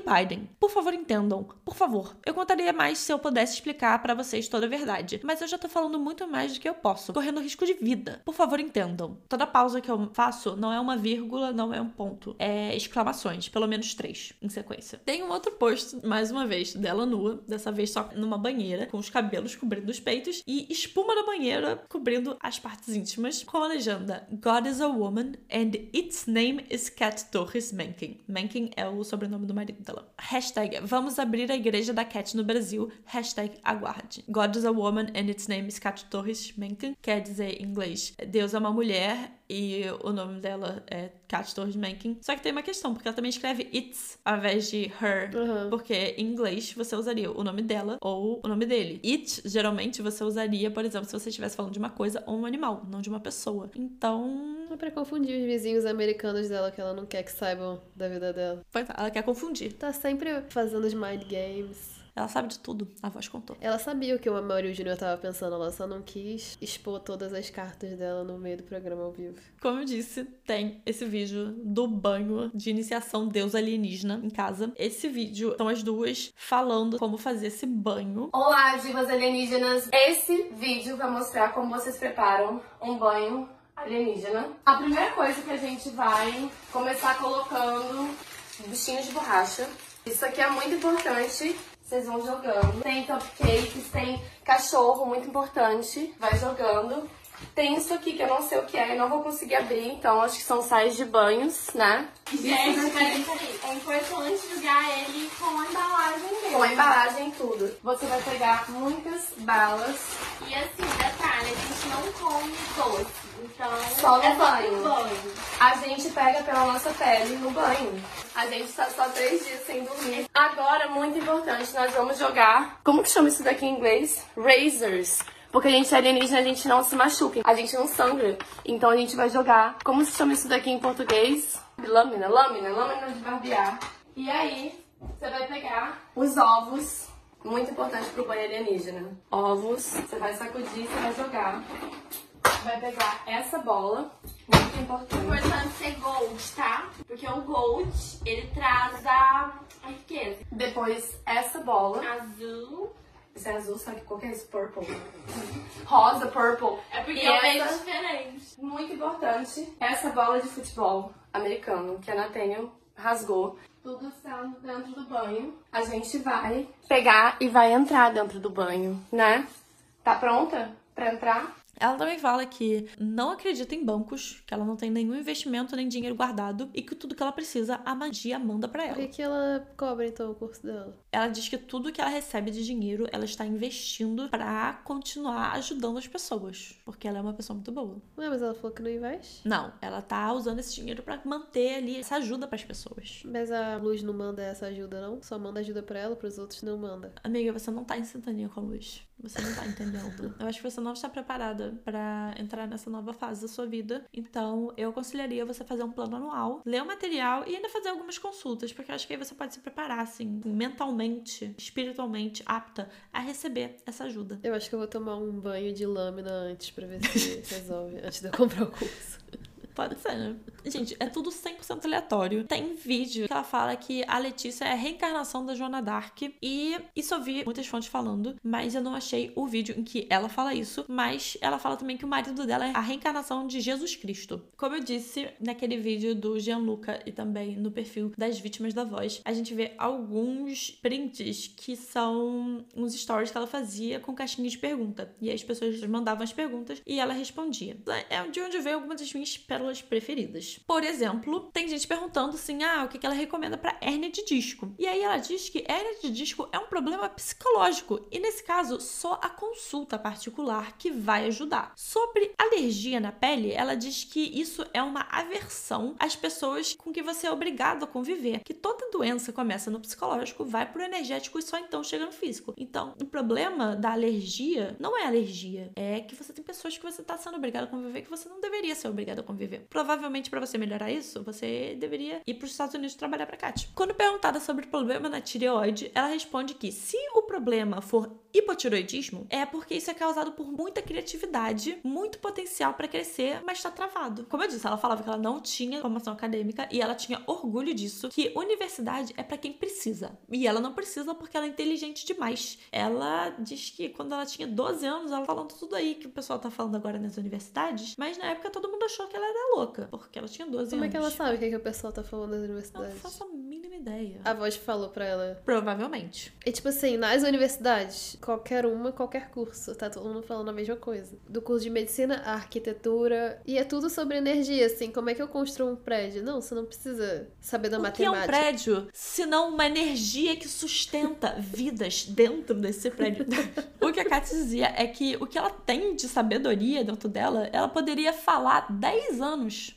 Biden. Por favor, entendam. Por favor. Eu contaria mais se eu pudesse explicar pra vocês toda a verdade, mas eu já tô falando muito mais do que eu posso, correndo risco de vida. Por favor, entendam. Toda pausa que eu faço não é uma vírgula, não é um ponto. É exclamações, pelo menos três em sequência. Tem um outro post, mais uma vez, dela nua, dessa vez só numa banheira, com os cabelos cobrindo os peitos e espuma da banheira cobrindo as partes íntimas, com a legenda God is a woman and its name is Cat Torres Mencken. Mencken é o sobrenome do marido dela. Hashtag vamos abrir a igreja da Cat no Brasil. Hashtag aguarde. God is a woman and its name is Cat Torres Mencken. Quer dizer em inglês, Deus é uma mulher e o nome dela é Cat Torres Mencken. Só que tem uma questão, porque ela também escreve it's ao invés de her. Uhum. Porque em inglês você usaria o nome dela ou o nome dele. It, geralmente, você usaria, por exemplo, se você estivesse falando de uma coisa ou um animal, não de uma pessoa. Então, É pra confundir os vizinhos americanos dela, que ela não quer que saibam da vida dela. pois é, ela quer confundir. Tá sempre fazendo os mind games. Ela sabe de tudo, a voz contou. Ela sabia o que o Amaury Júnior tava pensando, ela só não quis expor todas as cartas dela no meio do programa ao vivo. Como eu disse, tem esse vídeo do banho de iniciação Deus alienígena em casa. Esse vídeo são as duas falando como fazer esse banho. Olá, divas alienígenas! Esse vídeo vai mostrar como vocês preparam um banho alienígena. A primeira coisa que a gente vai começar colocando bichinhos de borracha. Isso aqui é muito importante. Vocês vão jogando. Tem cupcakes, tem cachorro, muito importante. Vai jogando. Tem isso aqui que eu não sei o que é, eu não vou conseguir abrir, então acho que são sais de banhos, né? Gente. É importante jogar ele com a embalagem dele. Com a embalagem e tudo. Você vai pegar muitas balas E assim, detalhe, a gente não come doce. Então, Só no é só banho. A gente pega pela nossa pele no banho. A gente tá só três dias sem dormir. Agora, muito importante, nós vamos jogar. Como que chama isso daqui em inglês? Razors. Porque a gente é alienígena, a gente não se machuca, a gente não sangra. Então a gente vai jogar. Como se chama isso daqui em português? Lâmina, lâmina, lâmina de barbear. E aí, você vai pegar os ovos. Muito importante pro banho alienígena. Ovos, você vai sacudir, você vai jogar. Vai pegar essa bola, muito importante. Importante ser gold, tá? Porque o gold, ele traz a, a riqueza. Depois essa bola. Azul. Isso é azul, sabe cor que é isso? Purple. (laughs) Rosa, purple. É porque E eu vejo essa- diferente. Muito importante, essa bola de futebol americano que a Nathaniel rasgou. Tudo sendo dentro do banho. A gente vai pegar e vai entrar dentro do banho, né? Tá pronta pra entrar? Ela também fala que não acredita em bancos, que ela não tem nenhum investimento nem dinheiro guardado e que tudo que ela precisa a magia manda pra Por ela. que, que ela cobra então o curso dela? Ela diz que tudo que ela recebe de dinheiro, ela está investindo pra continuar ajudando as pessoas, porque ela é uma pessoa muito boa. Ué, mas ela falou que não investe? Não, ela tá usando esse dinheiro pra manter ali essa ajuda pras pessoas. Mas a Luz não manda essa ajuda, não? Só manda ajuda pra ela, pros outros não manda. Amiga, você não tá em sintonia com a luz. Você não tá entendendo. Eu acho que você não está preparada pra entrar nessa nova fase da sua vida. Então, eu aconselharia você fazer um plano anual, ler o material e ainda fazer algumas consultas, porque eu acho que aí você pode se preparar, assim, mentalmente, espiritualmente, apta a receber essa ajuda. Eu acho que eu vou tomar um banho de lâmina antes pra ver se (laughs) resolve, antes de eu comprar o curso. Pode ser, né? Gente, é tudo 100% aleatório. Tem vídeo que ela fala que a Letícia é a reencarnação da Joana Dark. E isso eu vi muitas fontes falando, mas eu não achei o vídeo em que ela fala isso. Mas ela fala também que o marido dela é a reencarnação de Jesus Cristo. Como eu disse naquele vídeo do Gianluca e também no perfil das vítimas da voz, a gente vê alguns prints que são uns stories que ela fazia com caixinha de pergunta. E aí as pessoas mandavam as perguntas e ela respondia. É de onde veio algumas das minhas pérolas preferidas. Por exemplo, tem gente perguntando assim: ah, o que ela recomenda para hérnia de disco? E aí ela diz que hérnia de disco é um problema psicológico e nesse caso só a consulta particular que vai ajudar. Sobre alergia na pele, ela diz que isso é uma aversão às pessoas com que você é obrigado a conviver, que toda doença começa no psicológico, vai pro energético e só então chega no físico. Então, o problema da alergia não é alergia, é que você tem pessoas que você tá sendo obrigado a conviver que você não deveria ser obrigado a conviver. Provavelmente para você melhorar isso, você deveria ir para os Estados Unidos trabalhar para Kátia. Quando perguntada sobre o problema na tireoide, ela responde que se o problema for hipotiroidismo, é porque isso é causado por muita criatividade, muito potencial para crescer, mas está travado. Como eu disse, ela falava que ela não tinha formação acadêmica e ela tinha orgulho disso, que universidade é para quem precisa. E ela não precisa porque ela é inteligente demais. Ela diz que quando ela tinha 12 anos, ela falando tudo aí que o pessoal tá falando agora nas universidades, mas na época todo mundo achou que ela era louca, porque ela tinha 12 Como é anos. que ela sabe o que, que o pessoal tá falando nas Não universidades? faço a mínima ideia. A voz falou pra ela. Provavelmente. E tipo assim, nas universidades, qualquer uma, qualquer curso, tá todo mundo falando a mesma coisa. Do curso de medicina, a arquitetura. E é tudo sobre energia, assim. Como é que eu construo um prédio? Não, você não precisa saber da O que é um matemática. prédio, se não uma energia que sustenta (laughs) vidas dentro desse prédio? (laughs) o que a Kat dizia é que o que ela tem de sabedoria dentro dela, ela poderia falar 10 anos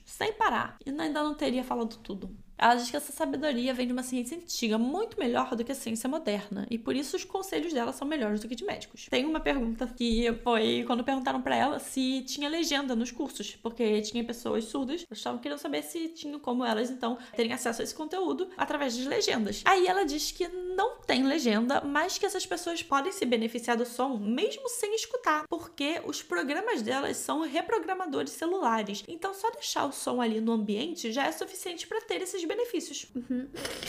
sem parar e ainda não teria falado tudo. Diz que essa sabedoria vem de uma ciência antiga, muito melhor do que a ciência moderna, e por isso os conselhos dela são melhores do que de médicos. Tem uma pergunta que foi quando perguntaram pra ela se tinha legenda nos cursos, porque tinha pessoas surdas, elas estavam querendo saber se tinham como elas então terem acesso a esse conteúdo através das legendas. Aí ela diz que não tem legenda, mas que essas pessoas podem se beneficiar do som mesmo sem escutar, porque os programas delas são reprogramadores celulares. Então só deixar o som ali no ambiente já é suficiente para ter esses benefícios.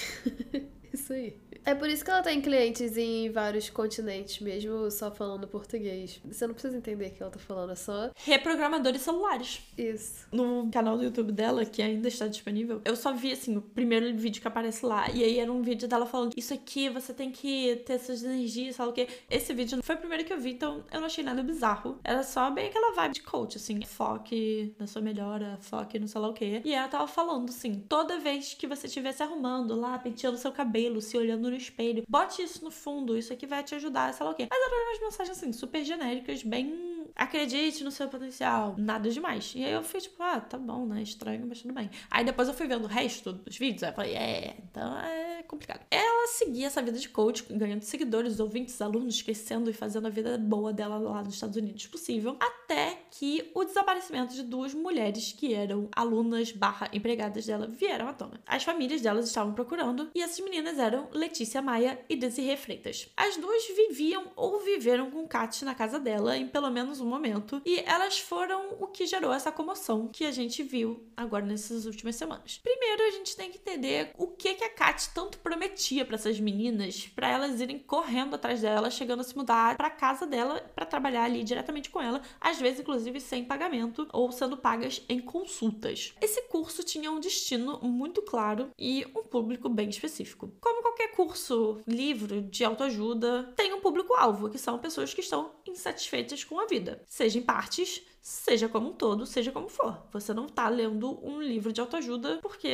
(laughs) Isso aí. É por isso que ela tem clientes em vários continentes, mesmo só falando português. Você não precisa entender o que ela tá falando, é só Reprogramadores celulares. isso. No canal do YouTube dela, que ainda está disponível, eu só vi assim o primeiro vídeo que aparece lá. E aí era um vídeo dela falando: Isso aqui você tem que ter essas energias, sabe o quê? Esse vídeo não foi o primeiro que eu vi, então eu não achei nada bizarro. Era só bem aquela vibe de coach, assim, foque na sua melhora, foque no sei lá o quê. E ela tava falando assim: toda vez que você estiver se arrumando lá, penteando seu cabelo, se olhando no espelho, bote isso no fundo, isso aqui vai te ajudar, sei lá o quê. Mas eram umas mensagens assim, super genéricas, bem. Acredite no seu potencial, nada demais. E aí eu fui tipo, ah, tá bom, né? Estranho, mas tudo bem. Aí depois eu fui vendo o resto dos vídeos, aí eu falei, é, então é complicado. Ela seguia essa vida de coach, ganhando seguidores, ouvintes, alunos, crescendo e fazendo a vida boa dela lá nos Estados Unidos possível. Até que o desaparecimento de duas mulheres que eram alunas barra empregadas dela vieram à tona. As famílias delas estavam procurando e essas meninas eram Letícia Maia e Desirê Freitas. As duas viviam ou viveram com Kat na casa dela em pelo menos um momento e elas foram o que gerou essa comoção que a gente viu agora nessas últimas semanas. Primeiro, a gente tem que entender o que, que a Kat tanto prometia para essas meninas, para elas irem correndo atrás dela, chegando a se mudar para casa dela para trabalhar ali diretamente com ela, às vezes inclusive sem pagamento ou sendo pagas em consultas. Esse curso tinha um destino muito claro e um público bem específico. Como qualquer curso, livro de autoajuda, tem um público-alvo, que são pessoas que estão insatisfeitas com a vida, seja em partes, seja como um todo, seja como for. Você não tá lendo um livro de autoajuda porque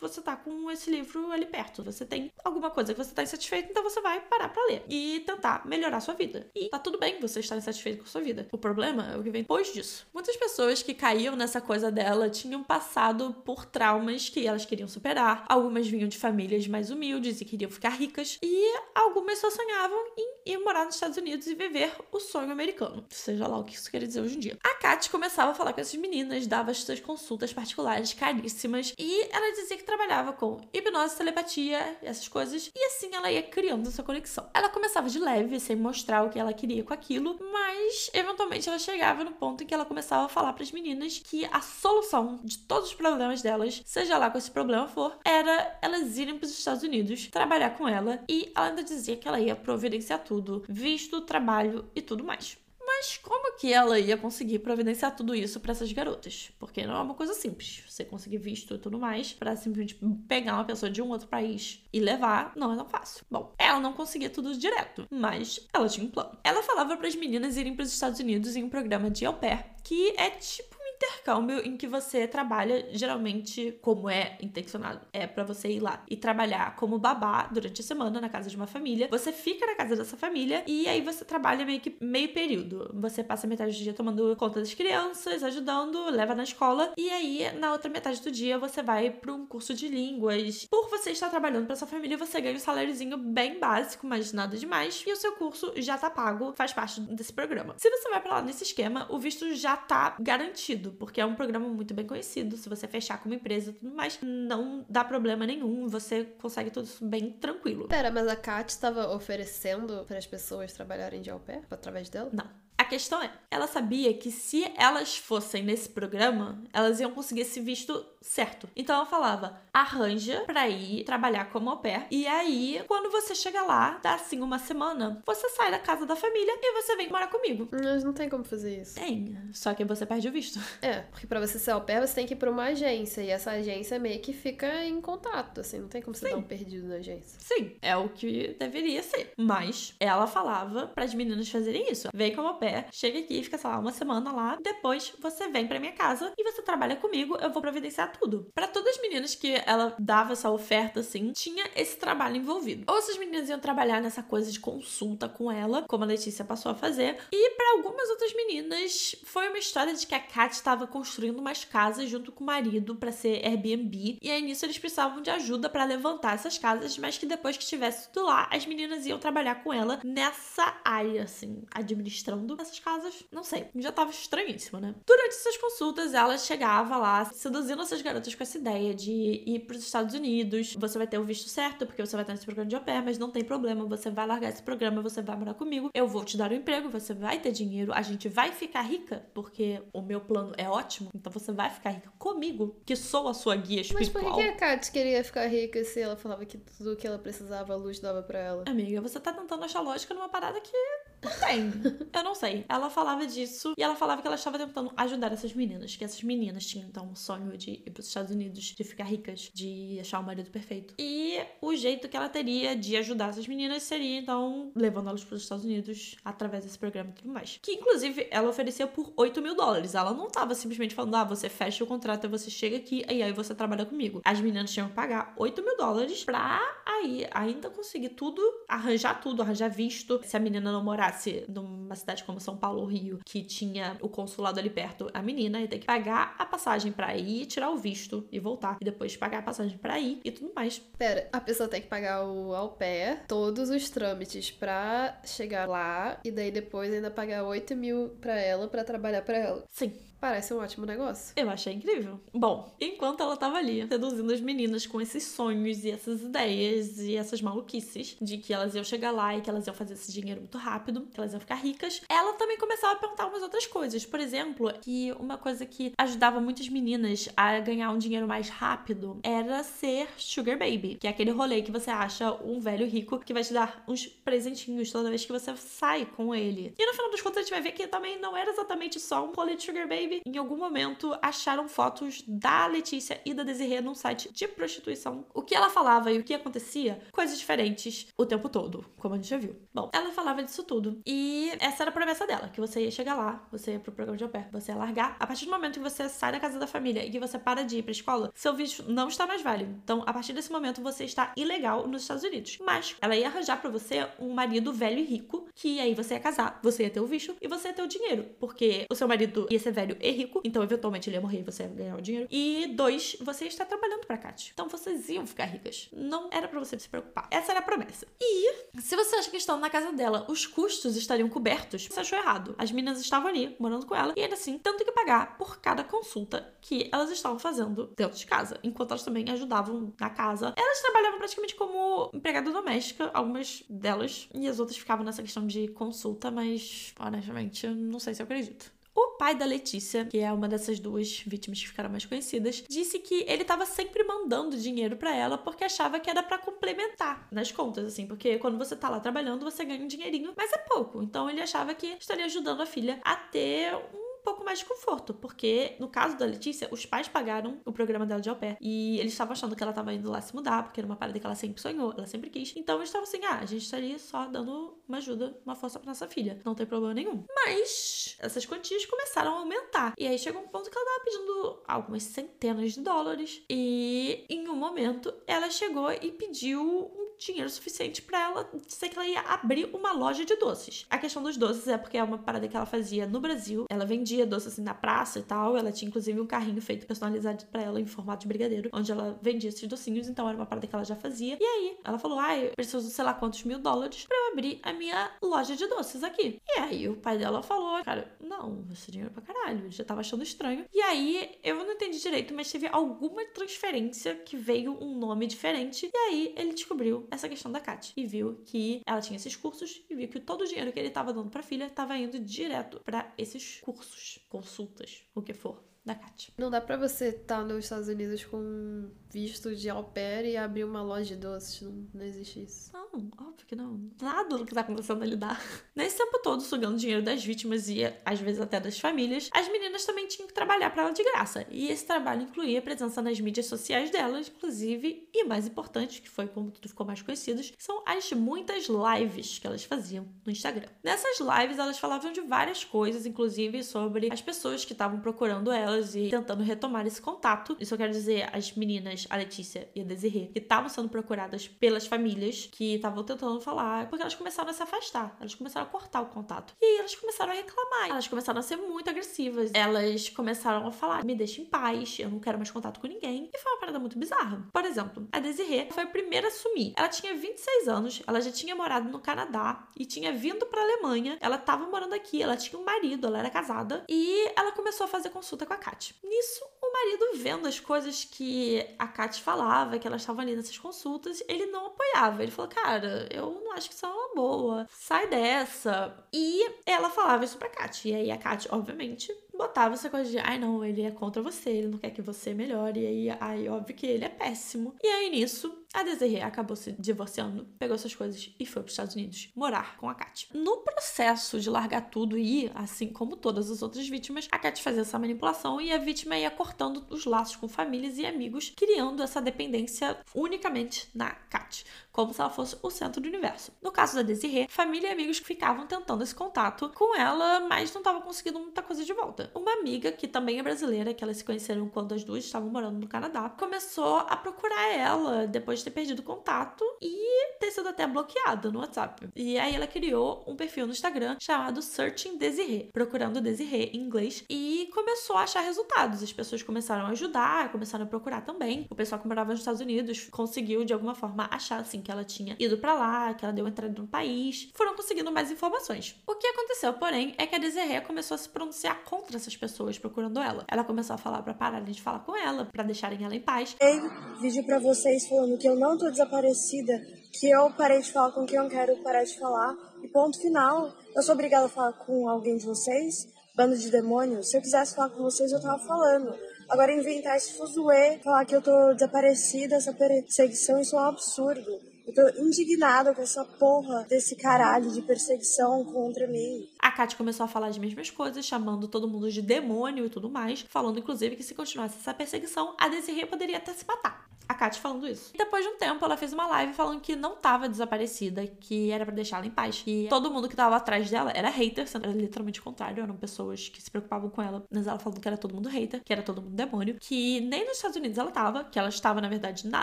você tá com esse livro ali perto. Você tem alguma coisa que você tá insatisfeito, então você vai parar para ler e tentar melhorar sua vida. E tá tudo bem você estar insatisfeito com sua vida. O problema é o que vem depois disso. Muitas pessoas que caíam nessa coisa dela tinham passado por traumas que elas queriam superar. Algumas vinham de famílias mais humildes e queriam ficar ricas. E algumas só sonhavam em ir morar nos Estados Unidos e viver o sonho americano. Seja lá o que isso quer dizer hoje em dia. A Kat começava a falar com essas meninas, dava as suas consultas particulares caríssimas e ela dizia que trabalhava com hipnose, telepatia, essas coisas, e assim ela ia criando essa conexão. Ela começava de leve, sem mostrar o que ela queria com aquilo, mas eventualmente ela chegava no ponto em que ela começava a falar para as meninas que a solução de todos os problemas delas, seja lá qual esse problema for, era elas irem para os Estados Unidos trabalhar com ela e ela ainda dizia que ela ia providenciar tudo, visto, trabalho e tudo mais. Mas como que ela ia conseguir providenciar tudo isso para essas garotas? Porque não é uma coisa simples. Você conseguir visto e tudo mais para simplesmente pegar uma pessoa de um outro país e levar, não é tão fácil. Bom, ela não conseguia tudo direto, mas ela tinha um plano. Ela falava para as meninas irem para os Estados Unidos em um programa de au pair, que é tipo intercâmbio em que você trabalha, geralmente, como é intencionado, é para você ir lá e trabalhar como babá durante a semana na casa de uma família. Você fica na casa dessa família e aí você trabalha meio que meio período. Você passa metade do dia tomando conta das crianças, ajudando, leva na escola e aí na outra metade do dia você vai para um curso de línguas. Por você estar trabalhando para sua família, você ganha um saláriozinho bem básico, mas nada demais, e o seu curso já tá pago, faz parte desse programa. Se você vai para lá nesse esquema, o visto já tá garantido porque é um programa muito bem conhecido. Se você fechar com uma empresa e tudo mais, não dá problema nenhum, você consegue tudo isso bem tranquilo. Pera, mas a Kat estava oferecendo para as pessoas trabalharem de au pair através dela? Não. A questão é, ela sabia que se elas fossem nesse programa, elas iam conseguir esse visto certo. Então ela falava: arranja pra ir trabalhar como au pair. E aí, quando você chega lá, dá assim uma semana, você sai da casa da família e você vem morar comigo. Mas não tem como fazer isso. Tem, só que você perde o visto. (laughs) É, porque pra você ser au pair, você tem que ir pra uma agência. E essa agência meio que fica em contato, assim. Não tem como você Sim. dar um perdido na agência. Sim, é o que deveria ser. Mas ela falava para as meninas fazerem isso. Vem como au pair, chega aqui, fica, sei lá, uma semana lá. Depois você vem pra minha casa e você trabalha comigo, eu vou providenciar tudo. Para todas as meninas que ela dava essa oferta assim, tinha esse trabalho envolvido. Ou essas meninas iam trabalhar nessa coisa de consulta com ela, como a Letícia passou a fazer. E para algumas outras meninas, foi uma história de que a Kat estava construindo umas casas junto com o marido para ser Airbnb. E aí nisso eles precisavam de ajuda para levantar essas casas, mas que depois que estivesse tudo lá, as meninas iam trabalhar com ela nessa área, assim, administrando essas casas. Não sei, já tava estranhíssimo, né? Durante essas consultas, ela chegava lá seduzindo essas garotas com essa ideia de ir pros Estados Unidos. Você vai ter o visto certo, porque você vai estar nesse programa de au pair, mas não tem problema, você vai largar esse programa, você vai morar comigo, eu vou te dar um emprego, você vai ter dinheiro, a gente vai ficar rica, porque o meu plano é ótimo, então você vai ficar rica comigo, que sou a sua guia Mas por espiritual. que que a Kat queria ficar rica se ela falava que tudo que ela precisava, a luz dava pra ela? Amiga, você tá tentando achar lógica numa parada que não tem. Eu não sei. Ela falava disso e ela falava que ela estava tentando ajudar essas meninas, que essas meninas tinham então um sonho de ir pros Estados Unidos, de ficar ricas, de achar o marido perfeito. E o jeito que ela teria de ajudar essas meninas seria então levando elas pros Estados Unidos através desse programa e tudo mais. Que inclusive ela oferecia por 8 mil dólares. Ela não tava simplesmente falando, ah, você fecha o contrato você chega aqui e aí você trabalha comigo. As meninas tinham que pagar 8 mil dólares pra aí ainda conseguir tudo, arranjar tudo, arranjar visto. Se a menina não morar morasse numa cidade como São Paulo ou Rio, que tinha o consulado ali perto, a menina ia ter que pagar a passagem para ir, tirar o visto e voltar. E depois pagar a passagem para ir e tudo mais. Pera, a pessoa tem que pagar o au pair, todos os trâmites pra chegar lá, e daí depois ainda pagar 8 mil pra ela pra trabalhar pra ela. Sim, Parece um ótimo negócio. Eu achei incrível. Bom, enquanto ela tava ali, seduzindo as meninas com esses sonhos e essas ideias e essas maluquices de que elas iam chegar lá e que elas iam fazer esse dinheiro muito rápido, que elas iam ficar ricas, ela também começava a perguntar umas outras coisas. Por exemplo, que uma coisa que ajudava muitas meninas a ganhar um dinheiro mais rápido era ser sugar baby, que é aquele rolê que você acha um velho rico que vai te dar uns presentinhos toda vez que você sai com ele. E no final das contas a gente vai ver que também não era exatamente só um rolê de sugar baby, em algum momento acharam fotos da Letícia e da Desirê num site de prostituição. O que ela falava e o que acontecia, coisas diferentes o tempo todo, como a gente já viu. Bom, ela falava disso tudo. E essa era a promessa dela, que você ia chegar lá, você ia pro programa de au pair, você ia largar. A partir do momento que você sai da casa da família e que você para de ir pra escola, seu visto não está mais válido. Então, a partir desse momento, você está ilegal nos Estados Unidos. Mas ela ia arranjar para você um marido velho e rico, que aí você ia casar, você ia ter o visto e você ia ter o dinheiro. Porque o seu marido ia ser velho e rico, então eventualmente ele ia morrer e você ia ganhar o dinheiro. E dois, você está trabalhando pra Kat. Então vocês iam ficar ricas. Não era para você se preocupar. Essa era a promessa. E se você acha que estão na casa dela, os custos estariam cobertos, você achou errado. As meninas estavam ali, morando com ela, e ainda assim, tendo que pagar por cada consulta que elas estavam fazendo dentro de casa, enquanto elas também ajudavam na casa. Elas trabalhavam praticamente como empregada doméstica, algumas delas, e as outras ficavam nessa questão de consulta, mas honestamente, não sei se eu acredito. O pai da Letícia, que é uma dessas duas vítimas que ficaram mais conhecidas, disse que ele estava sempre mandando dinheiro para ela porque achava que era para complementar nas contas, assim, porque quando você tá lá trabalhando, você ganha um dinheirinho, mas é pouco. Então ele achava que estaria ajudando a filha a ter um pouco mais de conforto, porque no caso da Letícia, os pais pagaram o programa dela de au pair e eles estavam achando que ela estava indo lá se mudar, porque era uma parada que ela sempre sonhou, ela sempre quis. Então eles estavam assim: ah, a gente estaria só dando uma ajuda, uma força pra nossa filha, não tem problema nenhum. Mas essas quantias começaram a aumentar e aí chegou um ponto que ela tava pedindo algumas centenas de dólares e em um momento ela chegou e pediu um dinheiro suficiente para ela dizer que ela ia abrir uma loja de doces. A questão dos doces é porque é uma parada que ela fazia no Brasil. Ela vendia doces assim na praça e tal. Ela tinha inclusive um carrinho feito personalizado para ela em formato de brigadeiro, onde ela vendia esses docinhos. Então era uma parada que ela já fazia. E aí ela falou: Ah, eu preciso sei lá quantos mil dólares para eu abrir a minha loja de doces aqui. E aí o pai dela falou: Cara, não, esse dinheiro é pra caralho. Ele já tava achando estranho. E aí eu não entendi direito, mas teve alguma transferência que veio um nome diferente. E aí ele descobriu essa questão da Kat e viu que ela tinha esses cursos e viu que todo o dinheiro que ele estava dando para a filha estava indo direto para esses cursos, consultas, o que for da Kat. Não dá pra você estar nos Estados Unidos com visto de au pair e abrir uma loja de doces. Não, não existe isso. Não, óbvio que não. Nada do que tá acontecendo ali dá. Nesse tempo todo, sugando dinheiro das vítimas e às vezes até das famílias, as meninas também tinham que trabalhar para ela de graça. E esse trabalho incluía a presença nas mídias sociais delas, inclusive, e mais importante, que foi como tudo ficou mais conhecido, são as muitas lives que elas faziam no Instagram. Nessas lives, elas falavam de várias coisas, inclusive sobre as pessoas que estavam procurando elas e tentando retomar esse contato. Isso eu quero dizer as meninas, a Letícia e a Desirê, que estavam sendo procuradas pelas famílias que estavam tentando falar, porque elas começaram a se afastar, elas começaram a cortar o contato. E aí elas começaram a reclamar, elas começaram a ser muito agressivas. Elas começaram a falar: me deixa em paz, eu não quero mais contato com ninguém. E foi uma parada muito bizarra. Por exemplo, a Desirê foi a primeira a sumir. Ela tinha 26 anos, ela já tinha morado no Canadá e tinha vindo pra Alemanha. Ela tava morando aqui, ela tinha um marido, ela era casada e ela começou a fazer consulta com a Kat. Nisso, o marido vendo as coisas que a Kat falava, que elas estavam ali nessas consultas, ele não apoiava. Ele falou: Cara, eu não acho que isso é uma boa, sai dessa. E ela falava isso pra Kat. E aí a Kat, obviamente, botava essa coisa de, ai não, ele é contra você, ele não quer que você melhore, e aí, ai, óbvio que ele é péssimo. E aí nisso, a Desiree acabou se divorciando, pegou suas coisas e foi para os Estados Unidos morar com a Kat. No processo de largar tudo e ir, assim como todas as outras vítimas, a Kat fazia essa manipulação e a vítima ia cortando os laços com famílias e amigos, criando essa dependência unicamente na Kat. Como se ela fosse o centro do universo. No caso da Desiree, família e amigos ficavam tentando esse contato com ela, mas não estavam conseguindo muita coisa de volta. Uma amiga, que também é brasileira, que elas se conheceram quando as duas estavam morando no Canadá, começou a procurar ela depois de ter perdido contato e ter sido até bloqueada no WhatsApp. E aí ela criou um perfil no Instagram chamado Searching Desiree, procurando Desiree em inglês, e começou a achar resultados. As pessoas começaram a ajudar, começaram a procurar também. O pessoal que morava nos Estados Unidos conseguiu de alguma forma achar assim que ela tinha ido para lá, que ela deu entrada no país. Foram conseguindo mais informações. O que aconteceu, porém, é que a Desiree começou a se pronunciar contra essas pessoas procurando ela. Ela começou a falar para pararem de falar com ela, para deixarem ela em paz. Ei, vídeo para vocês falando que eu não tô desaparecida, que eu parei de falar com quem eu quero parar de falar. E ponto final. Eu sou obrigada a falar com alguém de vocês? Bando de demônios? Se eu quisesse falar com vocês, eu tava falando. Agora inventar esse fuzuê, falar que eu tô desaparecida, essa perseguição, isso é um absurdo. Eu tô indignada com essa porra desse caralho de perseguição contra mim. A Kat começou a falar as mesmas coisas, chamando todo mundo de demônio e tudo mais, falando inclusive que se continuasse essa perseguição, a Desiree poderia até se matar. A Kat falando isso. E depois de um tempo, ela fez uma live falando que não tava desaparecida, que era para deixar ela em paz. Que todo mundo que tava atrás dela era hater, sendo era literalmente o contrário, eram pessoas que se preocupavam com ela. Mas ela falando que era todo mundo hater, que era todo mundo demônio, que nem nos Estados Unidos ela tava, que ela estava, na verdade, na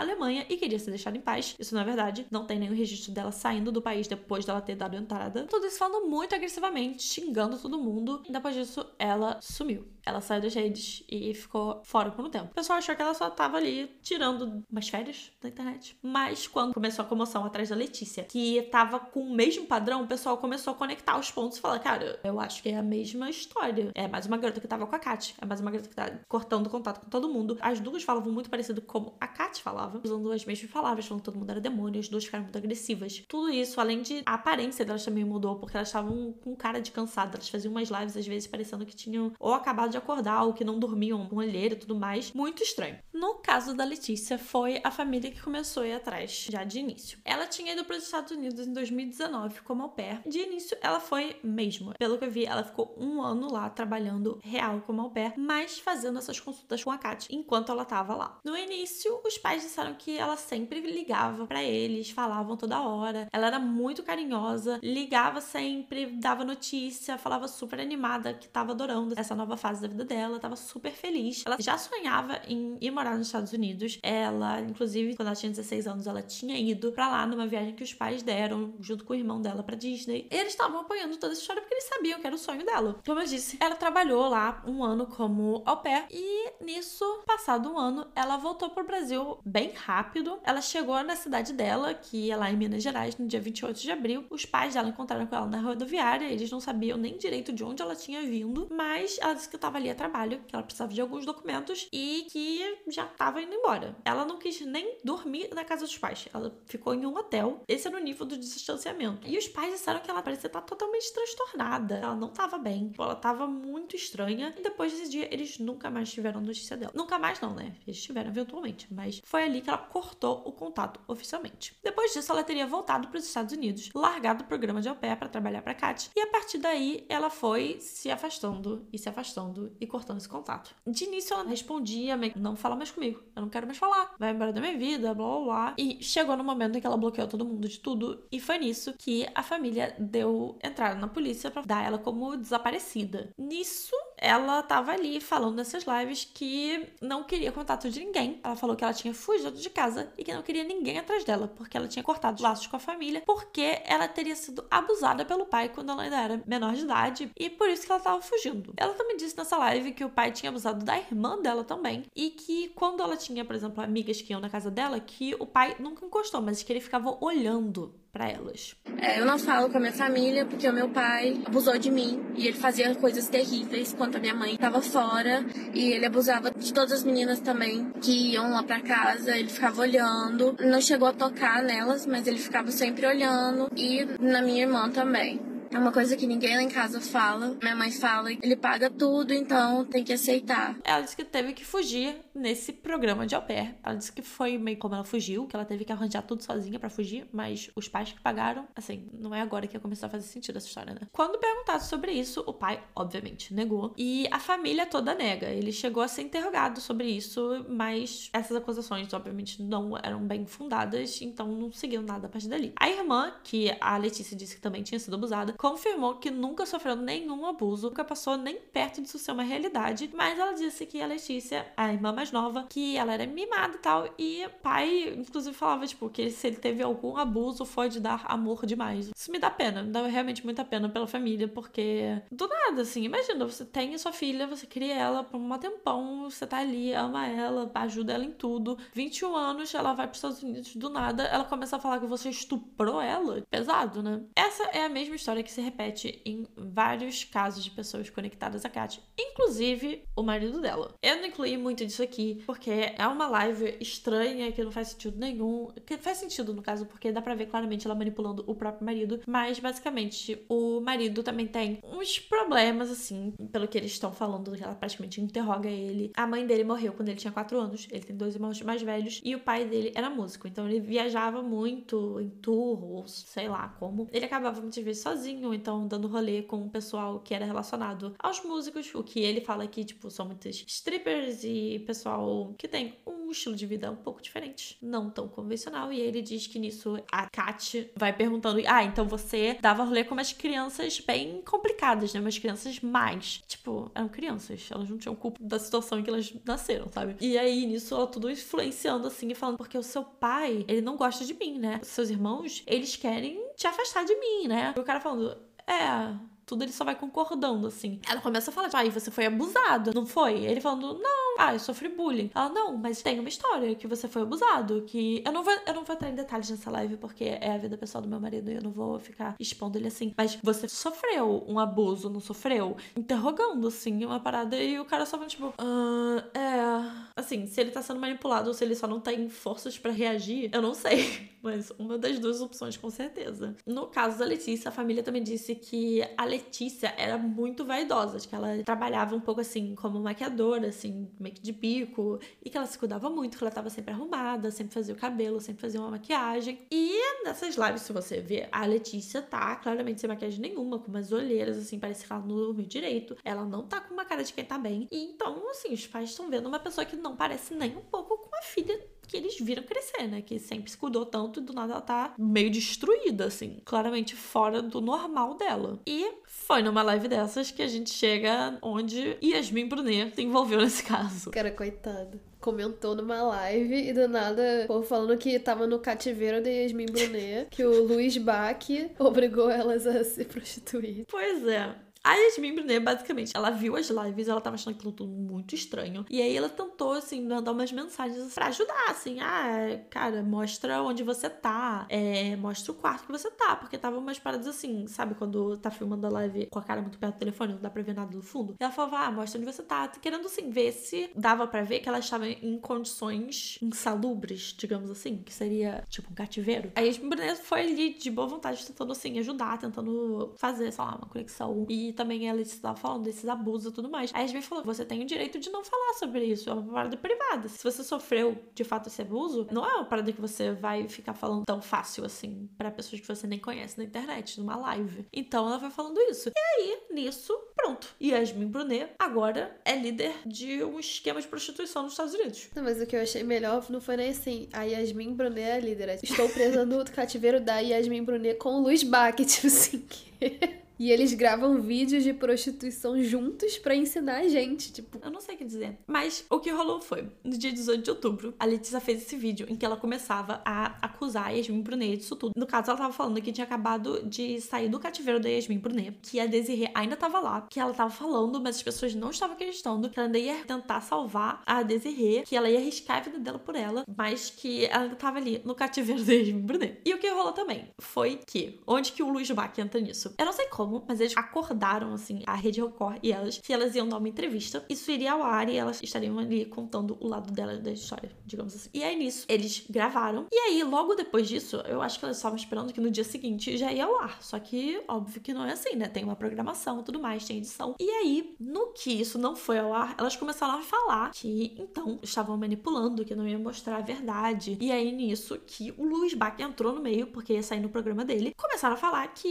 Alemanha e queria ser deixada em paz. Isso, na verdade, não tem nenhum registro dela saindo do país depois dela ter dado entrada. Tudo isso falando muito agressivamente, xingando todo mundo. E depois disso, ela sumiu. Ela saiu das redes e ficou fora por um tempo. O pessoal achou que ela só tava ali tirando umas férias da internet. Mas quando começou a comoção atrás da Letícia, que tava com o mesmo padrão, o pessoal começou a conectar os pontos e falar: Cara, eu acho que é a mesma história. É mais uma garota que tava com a Kat. É mais uma garota que tá cortando contato com todo mundo. As duas falavam muito parecido como a Kat falava, usando as mesmas palavras, falando que todo mundo era demônio. As duas ficaram muito agressivas. Tudo isso, além de a aparência delas também mudou, porque elas estavam com cara de cansada. Elas faziam umas lives, às vezes, parecendo que tinham ou acabado de acordar ou que não dormiam com olheira e tudo mais. Muito estranho. No caso da Letícia, foi a família que começou a ir atrás já de início. Ela tinha ido para os Estados Unidos em 2019 como au pair. De início, ela foi mesmo. Pelo que eu vi, ela ficou um ano lá trabalhando real como au pair, mas fazendo essas consultas com a Kat enquanto ela tava lá. No início, os pais disseram que ela sempre ligava para eles, falavam toda hora. Ela era muito carinhosa, ligava sempre, dava notícia, falava super animada que tava adorando essa nova fase da vida dela, tava super feliz. Ela já sonhava em ir morar nos Estados Unidos. Ela, inclusive, quando ela tinha 16 anos, ela tinha ido para lá numa viagem que os pais deram, junto com o irmão dela para Disney. Eles estavam apoiando toda essa história porque eles sabiam que era o sonho dela. Como eu disse, ela trabalhou lá um ano como au pair e nisso, passado um ano, ela voltou pro Brasil bem rápido. Ela chegou na cidade dela, que é lá em Minas Gerais, no dia 28 de abril. Os pais dela encontraram com ela na rodoviária, eles não sabiam nem direito de onde ela tinha vindo, mas ela disse que estava ali a trabalho, que ela precisava de alguns documentos e que já estava indo embora. Ela não quis nem dormir na casa dos pais, ela ficou em um hotel. Esse era o nível do distanciamento. E os pais disseram que ela parecia estar totalmente transtornada, ela não estava bem, ela estava muito estranha. E depois desse dia, eles nunca mais tiveram notícia dela. Nunca mais, não, né? Eles tiveram eventualmente, mas foi ali que ela cortou o contato oficialmente. Depois disso, ela teria voltado para os Estados Unidos, largado o programa de au pair para trabalhar para Kat, e a partir daí ela foi se afastando e se afastando e cortando esse contato. De início, ela respondia: Não fala mais comigo, eu não quero mais falar, vai embora da minha vida, blá blá blá. E chegou no momento em que ela bloqueou todo mundo de tudo, e foi nisso que a família deu entrada na polícia para dar ela como desaparecida. Nisso, ela tava ali falando nessas lives que não queria contato de ninguém. Ela falou que ela tinha fugido de casa e que não queria ninguém atrás dela, porque ela tinha cortado os laços com a família, porque ela teria sido abusada pelo pai quando ela ainda era menor de idade e por isso que ela tava fugindo. Ela também disse nessa live que o pai tinha abusado da irmã dela também e que quando ela tinha, por exemplo, amigas que iam na casa dela, que o pai nunca encostou, mas que ele ficava olhando para elas. É, eu não falo com a minha família porque o meu pai abusou de mim e ele fazia coisas terríveis quando a minha mãe estava fora e ele abusava de todas as meninas também que iam lá para casa, ele ficava olhando. Não chegou a tocar nelas, mas ele ficava sempre olhando e na minha irmã também. É uma coisa que ninguém lá em casa fala. Minha mãe fala, ele paga tudo, então tem que aceitar. Ela disse que teve que fugir nesse programa de au pair. Ela disse que foi meio como ela fugiu, que ela teve que arranjar tudo sozinha para fugir, mas os pais que pagaram, assim, não é agora que começou a fazer sentido essa história, né? Quando perguntado sobre isso, o pai, obviamente, negou. E a família toda nega. Ele chegou a ser interrogado sobre isso, mas essas acusações, obviamente, não eram bem fundadas, então não seguiu nada a partir dali. A irmã, que a Letícia disse que também tinha sido abusada, confirmou que nunca sofreu nenhum abuso, nunca passou nem perto disso ser uma realidade, mas ela disse que a Letícia, a irmã mais nova, que ela era mimada e tal, e pai, inclusive, falava, tipo, que se ele teve algum abuso foi de dar amor demais. Isso me dá pena, me dá realmente muita pena pela família, porque do nada, assim, imagina, você tem a sua filha, você cria ela por um tempão, você tá ali, ama ela, ajuda ela em tudo. 21 anos, ela vai pros Estados Unidos, do nada, ela começa a falar que você estuprou ela. Pesado, né? Essa é a mesma história que se repete em vários casos de pessoas conectadas a Kat, inclusive o marido dela. Eu não incluí muito disso aqui, porque é uma live estranha que não faz sentido nenhum. Que faz sentido, no caso, porque dá pra ver claramente ela manipulando o próprio marido, mas basicamente o marido também tem uns problemas, assim, pelo que eles estão falando, ela praticamente interroga ele. A mãe dele morreu quando ele tinha 4 anos, ele tem dois irmãos mais velhos, e o pai dele era músico, então ele viajava muito em tour, ou sei lá como. Ele acabava muitas vezes sozinho, então dando rolê com o pessoal que era relacionado aos músicos, o que ele fala que, tipo, são muitos strippers e pessoal que tem um estilo de vida um pouco diferente, não tão convencional, e ele diz que nisso a Kat vai perguntando: Ah, então você dava rolê com umas crianças bem complicadas, né? Umas crianças mais. Tipo, eram crianças, elas não tinham culpa da situação em que elas nasceram, sabe? E aí nisso ela tudo influenciando assim e falando: Porque o seu pai, ele não gosta de mim, né? Seus irmãos, eles querem te afastar de mim, né? E o cara falando: É tudo ele só vai concordando, assim. Ela começa a falar, tipo, ai, você foi abusado, não foi? Ele falando, não, ah, eu sofri bullying. Ela, não, mas tem uma história que você foi abusado, que eu não vou, eu não vou entrar em detalhes nessa live, porque é a vida pessoal do meu marido e eu não vou ficar expondo ele assim. Mas você sofreu um abuso, não sofreu? Interrogando, assim, uma parada, e o cara só vai, tipo, ah, é. Assim, se ele tá sendo manipulado ou se ele só não tem forças para reagir, eu não sei. (laughs) Mas uma das duas opções, com certeza. No caso da Letícia, a família também disse que a Letícia era muito vaidosa, que ela trabalhava um pouco assim como maquiadora, assim, make de bico, e que ela se cuidava muito, que ela tava sempre arrumada, sempre fazia o cabelo, sempre fazia uma maquiagem. E nessas lives, se você ver, a Letícia tá claramente sem maquiagem nenhuma, com umas olheiras, assim, parece que ela não dormiu direito. Ela não tá com uma cara de quem tá bem. E então, assim, os pais estão vendo uma pessoa que não parece nem um pouco com a filha que eles viram crescer, né? Que sempre se cuidou tanto e do nada ela tá meio destruída, assim. Claramente fora do normal dela. E foi numa live dessas que a gente chega onde Yasmin Brunet se envolveu nesse caso. Cara, coitado comentou numa live e do nada, pô, falando que tava no cativeiro da Yasmin Brunet, que o Luiz Bach obrigou elas a se prostituir. Pois é. A Yasmin Brunet, basicamente, ela viu as lives, ela tava achando aquilo tudo muito estranho. E aí ela tentou, assim, mandar umas mensagens pra ajudar, assim. Ah, cara, mostra onde você tá. É, mostra o quarto que você tá. Porque tava umas paradas assim, sabe? Quando tá filmando a live com a cara muito perto do telefone, não dá pra ver nada do fundo. E ela falava, ah, mostra onde você tá. Querendo, assim, ver se dava pra ver que ela estava em condições insalubres, digamos assim. Que seria, tipo, um cativeiro. A Yasmin Brunet foi ali de boa vontade, tentando, assim, ajudar, tentando fazer, sei lá, uma conexão. E também ela estava falando desses abusos e tudo mais. Aí a gente falou: você tem o direito de não falar sobre isso, é uma parada privada. Se você sofreu de fato esse abuso, não é uma parada que você vai ficar falando tão fácil assim para pessoas que você nem conhece na internet, numa live. Então ela foi falando isso. E aí, nisso, pronto. Yasmin Brunet agora é líder de um esquema de prostituição nos Estados Unidos. Não, mas o que eu achei melhor não foi nem assim. A Yasmin Brunet é a líder. Estou presa no cativeiro da Yasmin Brunet com o Luiz Bach, (laughs) tipo assim. Que... E eles gravam vídeos de prostituição juntos para ensinar a gente, tipo. Eu não sei o que dizer. Mas o que rolou foi, no dia 18 de outubro, a Letícia fez esse vídeo em que ela começava a acusar a Yasmin Brunet disso tudo. No caso, ela tava falando que tinha acabado de sair do cativeiro da Yasmin Brunet, que a Desiree ainda tava lá, que ela tava falando, mas as pessoas não estavam acreditando, que ela ainda ia tentar salvar a Desiree, que ela ia arriscar a vida dela por ela, mas que ela ainda tava ali no cativeiro da Yasmin Brunet. E o que rolou também foi que, onde que o Luiz Bach entra nisso? Eu não sei como como, mas eles acordaram, assim, a Rede Record e elas, que elas iam dar uma entrevista. Isso iria ao ar e elas estariam ali contando o lado delas da história, digamos assim. E aí nisso, eles gravaram. E aí, logo depois disso, eu acho que elas estavam esperando que no dia seguinte já ia ao ar. Só que, óbvio que não é assim, né? Tem uma programação tudo mais, tem edição. E aí, no que isso não foi ao ar, elas começaram a falar que então estavam manipulando, que não ia mostrar a verdade. E aí, nisso, que o Luiz Bach entrou no meio, porque ia sair no programa dele, começaram a falar que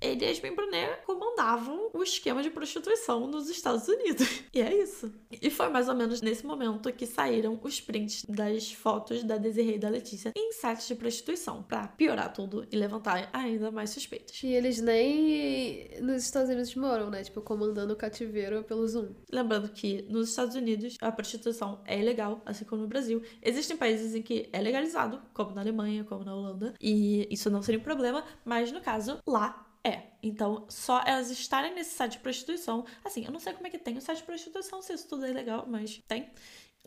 ele e Yasmin Brunet comandavam o esquema de prostituição nos Estados Unidos. (laughs) E é isso. E foi mais ou menos nesse momento que saíram os prints das fotos da Desiree e da Letícia em sites de prostituição, para piorar tudo e levantar ainda mais suspeitas. E eles nem nos Estados Unidos moram, né? Tipo, comandando o cativeiro pelo Zoom. Lembrando que nos Estados Unidos a prostituição é ilegal, assim como no Brasil. Existem países em que é legalizado, como na Alemanha, como na Holanda, e isso não seria um problema, mas no caso, lá é. Então, só elas estarem nesse site de prostituição. Assim, eu não sei como é que tem o site de prostituição, se isso tudo é legal, mas tem.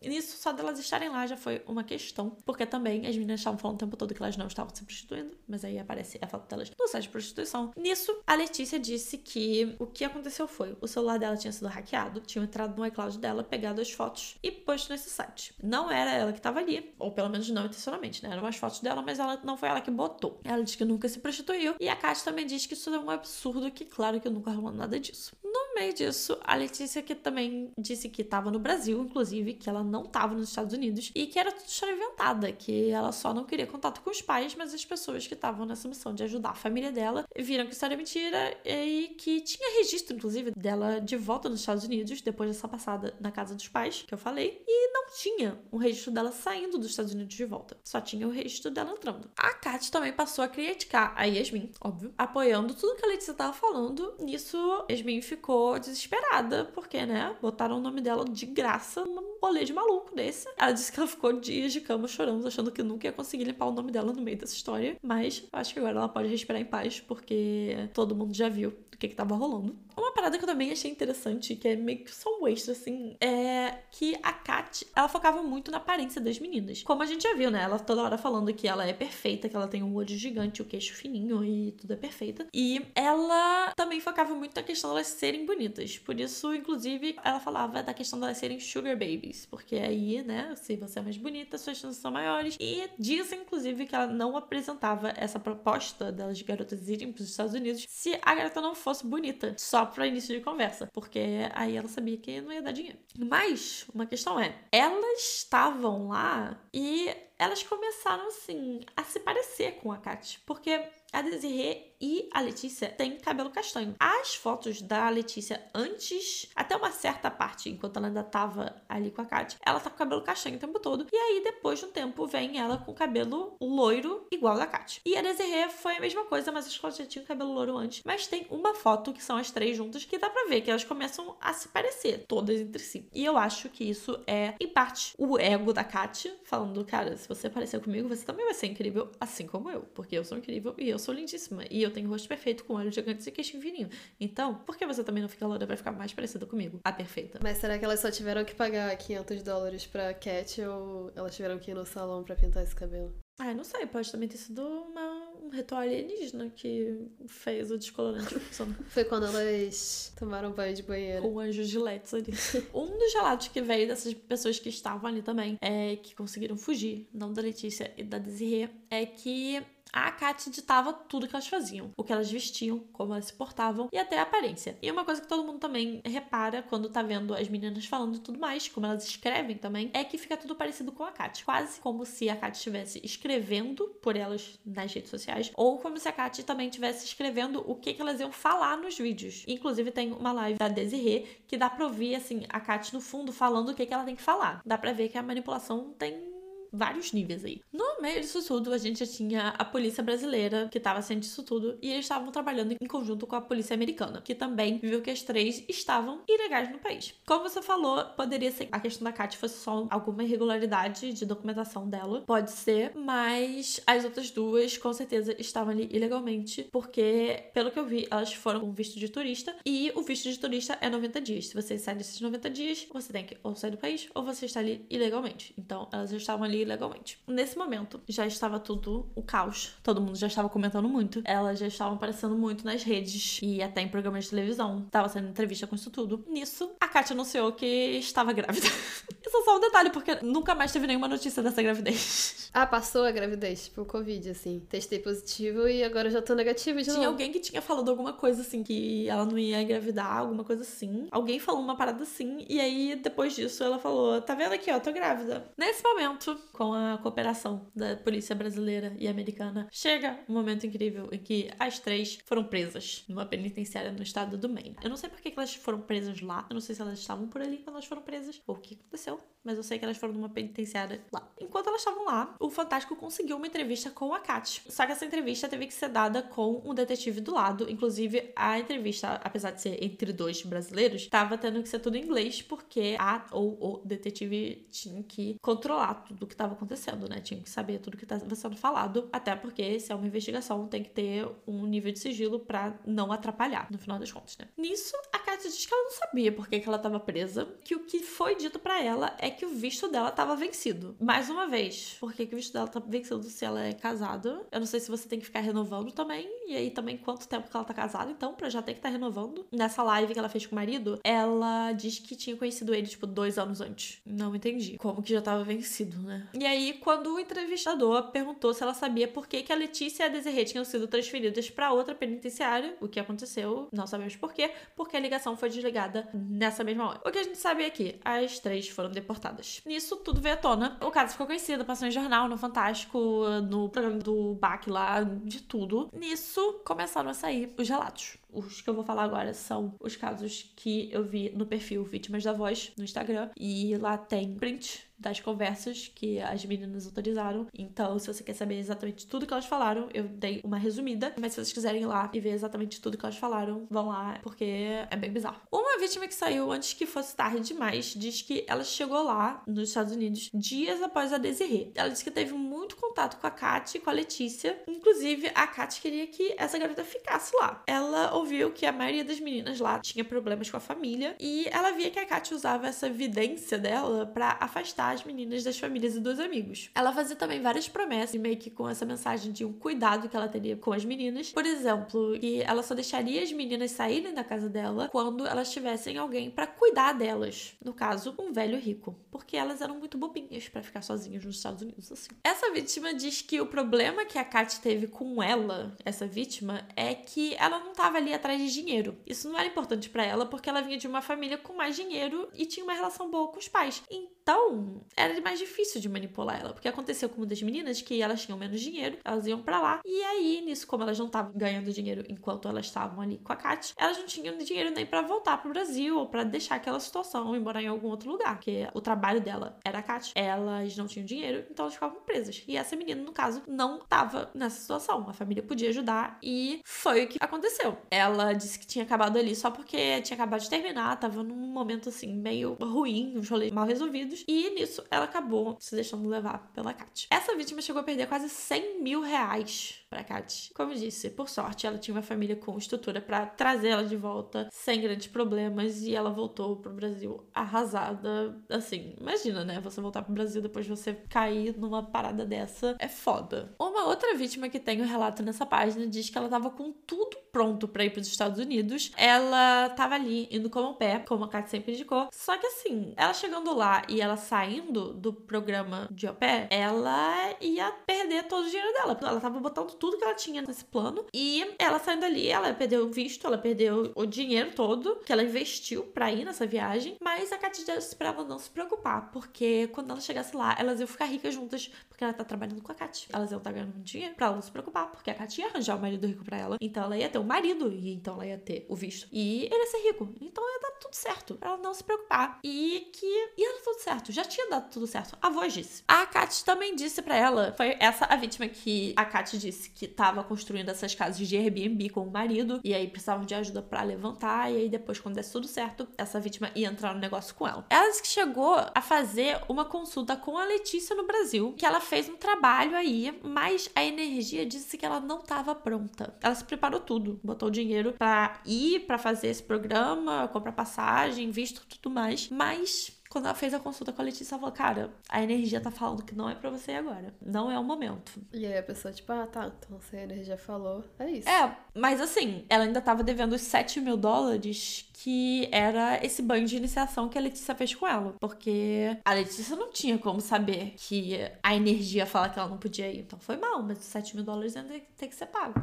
E nisso, só delas estarem lá já foi uma questão, porque também as meninas estavam falando o tempo todo que elas não estavam se prostituindo, mas aí aparece a foto delas no site de prostituição. Nisso, a Letícia disse que o que aconteceu foi: o celular dela tinha sido hackeado, tinha entrado no iCloud dela, pegado as fotos e posto nesse site. Não era ela que estava ali, ou pelo menos não intencionalmente, né? Eram as fotos dela, mas ela não foi ela que botou. Ela disse que nunca se prostituiu, e a Kátia também diz que isso é um absurdo, que claro que nunca rolou nada disso. No meio disso, a Letícia que também disse que estava no Brasil, inclusive, que ela não estava nos Estados Unidos e que era tudo história inventada, que ela só não queria contato com os pais, mas as pessoas que estavam nessa missão de ajudar a família dela viram que isso era mentira e que tinha registro, inclusive, dela de volta nos Estados Unidos depois dessa passada na casa dos pais, que eu falei, e não tinha um registro dela saindo dos Estados Unidos de volta, só tinha o registro dela entrando. A Kat também passou a criticar a Yasmin, óbvio, apoiando tudo que a Letícia tava falando. Nisso, Yasmin ficou desesperada, porque, né, botaram o nome dela de graça num rolê de maluco desse. Ela disse que ela ficou dias de cama chorando, achando que nunca ia conseguir limpar o nome dela no meio dessa história. Mas acho que agora ela pode respirar em paz, porque todo mundo já viu o que, que tava rolando. Uma parada que eu também achei interessante, que é meio que só um extra, assim, é que a Kat, ela focava muito na aparência das meninas. Como a gente já viu, né? Ela toda hora falando que ela é perfeita, que ela tem um olho gigante, o queixo fininho e tudo é perfeita. E ela também focava muito na questão delas serem bonitas. Por isso, inclusive, ela falava da questão delas serem sugar babies. Porque aí, né, se você é mais bonita, suas chances são maiores. E dizem, inclusive, que ela não apresentava essa proposta delas de garotas irem para os Estados Unidos se a garota não fosse bonita. Só para início de conversa, porque aí ela sabia que não ia dar dinheiro. Mas uma questão é, elas estavam lá e elas começaram assim a se parecer com a Kat, porque a Desiree e a Letícia têm cabelo castanho. As fotos da Letícia antes, até uma certa parte, enquanto ela ainda tava ali com a Kat, ela tá com cabelo castanho o tempo todo. E aí, depois de um tempo, vem ela com cabelo loiro, igual da Kat. E a Desiree foi a mesma coisa, mas acho que ela já tinha cabelo loiro antes. Mas tem uma foto, que são as três juntas, que dá pra ver que elas começam a se parecer, todas entre si. E eu acho que isso é, em parte, o ego da Kat, falando, cara, se você parecer comigo, você também vai ser incrível, assim como eu. Porque eu sou incrível e eu sou lindíssima. E eu tenho o rosto perfeito com olhos gigantes e queixo fininho. Então, por que você também não fica loura pra ficar mais parecida comigo? A perfeita. Mas será que elas só tiveram que pagar 500 dólares pra Cat ou elas tiveram que ir no salão pra pintar esse cabelo? Ah, não sei, pode também ter sido uma, um ritual alienígena que fez o descolorante (laughs) funcionar. Foi quando elas tomaram banho de banheiro. Com anjos de LEDs ali. (laughs) um dos relatos que veio dessas pessoas que estavam ali também, é que conseguiram fugir, não da Letícia e da Desirê, é que a Kat ditava tudo que elas faziam, o que elas vestiam, como elas se portavam e até a aparência. E uma coisa que todo mundo também repara quando tá vendo as meninas falando e tudo mais, como elas escrevem também, é que fica tudo parecido com a Kat. Quase como se a Kat estivesse escrevendo por elas nas redes sociais, ou como se a Kat também estivesse escrevendo o que, que elas iam falar nos vídeos. Inclusive, tem uma live da Desirê que dá pra ouvir, assim, a Kat no fundo falando o que, que ela tem que falar. Dá pra ver que a manipulação tem vários níveis aí. No meio disso tudo, a gente já tinha a polícia brasileira, que estava sendo disso tudo, e eles estavam trabalhando em conjunto com a polícia americana, que também viu que as três estavam ilegais no país. Como você falou, poderia ser a questão da Kat fosse só alguma irregularidade de documentação dela, pode ser, mas as outras duas com certeza estavam ali ilegalmente, porque, pelo que eu vi, elas foram com visto de turista, e o visto de turista é 90 dias. Se você sai desses 90 dias, você tem que ou sair do país ou você está ali ilegalmente. Então, elas estavam ali ilegalmente. Nesse momento, já estava tudo o caos. Todo mundo já estava comentando muito. Elas já estavam aparecendo muito nas redes e até em programas de televisão. Tava sendo entrevista com isso tudo. Nisso, a Kátia anunciou que estava grávida. (laughs) Isso é só um detalhe, porque nunca mais teve nenhuma notícia dessa gravidez. (laughs) Ah, passou a gravidez, tipo, o Covid, assim. Testei positivo e agora já tô negativa de Tinha novo. alguém que tinha falado alguma coisa assim, que ela não ia engravidar, alguma coisa assim. Alguém falou uma parada assim, e aí depois disso ela falou: tá vendo aqui, ó, tô grávida. Nesse momento, com a cooperação da polícia brasileira e americana, chega um momento incrível em que as três foram presas numa penitenciária no estado do Maine. Eu não sei por que elas foram presas lá, eu não sei se elas estavam por ali quando elas foram presas, ou o que aconteceu, mas eu sei que elas foram numa penitenciária lá. Enquanto elas estavam lá, o Fantástico conseguiu uma entrevista com a Kat. Só que essa entrevista teve que ser dada com um detetive do lado. Inclusive, a entrevista, apesar de ser entre dois brasileiros, estava tendo que ser tudo em inglês, porque a ou o detetive tinha que controlar tudo que estava acontecendo, né? Tinha que saber tudo que estava sendo falado. Até porque, se é uma investigação, tem que ter um nível de sigilo pra não atrapalhar, no final das contas, né? Nisso, a Kat diz que ela não sabia por que, que ela estava presa, que o que foi dito pra ela é que o visto dela estava vencido. Mais uma vez, por que, que o visto dela tá vencido se ela é casada? Eu não sei se você tem que ficar renovando também, e aí também quanto tempo que ela tá casada, então, pra já ter que estar renovando. Nessa live que ela fez com o marido, ela diz que tinha conhecido ele, tipo, dois anos antes. Não entendi. Como que já tava vencido, né? E aí, quando o entrevistador perguntou se ela sabia por que, que a Letícia e a Desirê tinham sido transferidas pra outra penitenciária, o que aconteceu, não sabemos por quê, porque a ligação foi desligada nessa mesma hora. O que a gente sabe é que as três foram deportadas. Nisso, tudo veio à tona. O caso ficou conhecido, passou em jornal, no Fantástico, no programa do BAC lá, de tudo. Nisso, começaram a sair os relatos. Os que eu vou falar agora são os casos que eu vi no perfil Vítimas da Voz no Instagram. E lá tem print das conversas que as meninas autorizaram. Então, se você quer saber exatamente tudo que elas falaram, eu dei uma resumida. Mas se vocês quiserem ir lá e ver exatamente tudo que elas falaram, vão lá, porque é bem bizarro. Uma vítima que saiu antes que fosse tarde demais diz que ela chegou lá nos Estados Unidos dias após a Desirê. Ela disse que teve muito contato com a Kat e com a Letícia. Inclusive, a Kat queria que essa garota ficasse lá. Ela ouviu que a maioria das meninas lá tinha problemas com a família e ela via que a Kat usava essa evidência dela para afastar as meninas das famílias e dos amigos. Ela fazia também várias promessas, meio que com essa mensagem de um cuidado que ela teria com as meninas. Por exemplo, que ela só deixaria as meninas saírem da casa dela quando elas tivessem alguém para cuidar delas. No caso, um velho rico, porque elas eram muito bobinhas para ficar sozinhas nos Estados Unidos assim. Essa vítima diz que o problema que a Kat teve com ela, essa vítima, é que ela não tava ali atrás de dinheiro. Isso não era importante para ela porque ela vinha de uma família com mais dinheiro e tinha uma relação boa com os pais. Então, era mais difícil de manipular ela, porque aconteceu com das meninas que elas tinham menos dinheiro, elas iam para lá, e aí, nisso, como elas não estavam ganhando dinheiro enquanto elas estavam ali com a Kat, elas não tinham dinheiro nem para voltar pro Brasil ou para deixar aquela situação e morar em algum outro lugar, porque o trabalho dela era a Kat, elas não tinham dinheiro, então elas ficavam presas. E essa menina, no caso, não tava nessa situação. A família podia ajudar e foi o que aconteceu. Ela disse que tinha acabado ali só porque tinha acabado de terminar, tava num momento assim meio ruim, uns rolês mal resolvidos, e nisso ela acabou se deixando levar pela Kat. Essa vítima chegou a perder quase 100 mil reais pra Kat. Como disse, por sorte, ela tinha uma família com estrutura para trazer ela de volta sem grandes problemas e ela voltou pro Brasil arrasada. Assim, imagina, né? Você voltar pro Brasil depois de você cair numa parada dessa é foda. Uma outra vítima que tem o um relato nessa página diz que ela tava com tudo pronto para ir pros Estados Unidos. Ela tava ali indo como pé, como a Kat sempre indicou. Só que assim, ela chegando lá e ela saindo do programa de au pair, ela ia perder todo o dinheiro dela. Ela tava botando tudo que ela tinha nesse plano. E ela saindo ali, ela perdeu o visto, ela perdeu o dinheiro todo que ela investiu pra ir nessa viagem. Mas a Kat disse pra ela não se preocupar, porque quando ela chegasse lá, elas iam ficar ricas juntas, porque ela tá trabalhando com a Kat. Elas iam estar ganhando dinheiro pra ela não se preocupar, porque a Kat ia arranjar o marido rico pra ela. Então ela ia ter o marido, e então ela ia ter o visto. E ele ia ser rico. Então ia dar tudo certo, ela não se preocupar. E que ia dar tudo certo. Já tinha dado tudo certo. A voz disse. A Kat também disse pra ela, foi essa a vítima que a Kat disse que tava construindo essas casas de Airbnb com o marido, e aí precisavam de ajuda para levantar, e aí depois, quando desse tudo certo, essa vítima ia entrar no negócio com ela. Ela disse que chegou a fazer uma consulta com a Letícia no Brasil, que ela fez um trabalho aí, mas a energia disse que ela não tava pronta. Ela se preparou tudo, botou dinheiro para ir para fazer esse programa, comprar passagem, visto tudo mais, mas quando ela fez a consulta com a Letícia, ela falou: Cara, a energia tá falando que não é pra você agora. Não é o momento. E aí a pessoa, tipo, ah, tá, então se a energia falou, é isso. É, mas assim, ela ainda tava devendo os 7 mil dólares que era esse banho de iniciação que a Letícia fez com ela. Porque a Letícia não tinha como saber que a energia fala que ela não podia ir. Então foi mal, mas os 7 mil dólares ainda tem que ser pago.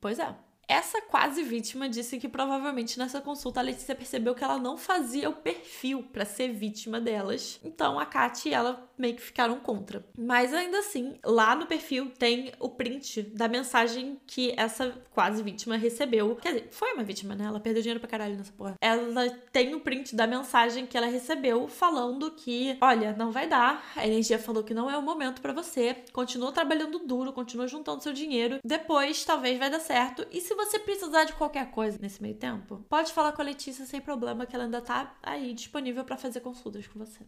Pois é. Essa quase vítima disse que provavelmente nessa consulta a Letícia percebeu que ela não fazia o perfil para ser vítima delas. Então a Kat e ela meio que ficaram contra. Mas ainda assim, lá no perfil tem o print da mensagem que essa quase vítima recebeu. Quer dizer, foi uma vítima, né? Ela perdeu dinheiro pra caralho nessa porra. Ela tem o print da mensagem que ela recebeu falando que, olha, não vai dar. A energia falou que não é o momento para você. Continua trabalhando duro, continua juntando seu dinheiro. Depois talvez vai dar certo. E se você precisar de qualquer coisa nesse meio tempo, pode falar com a Letícia sem problema, que ela ainda tá aí disponível para fazer consultas com você.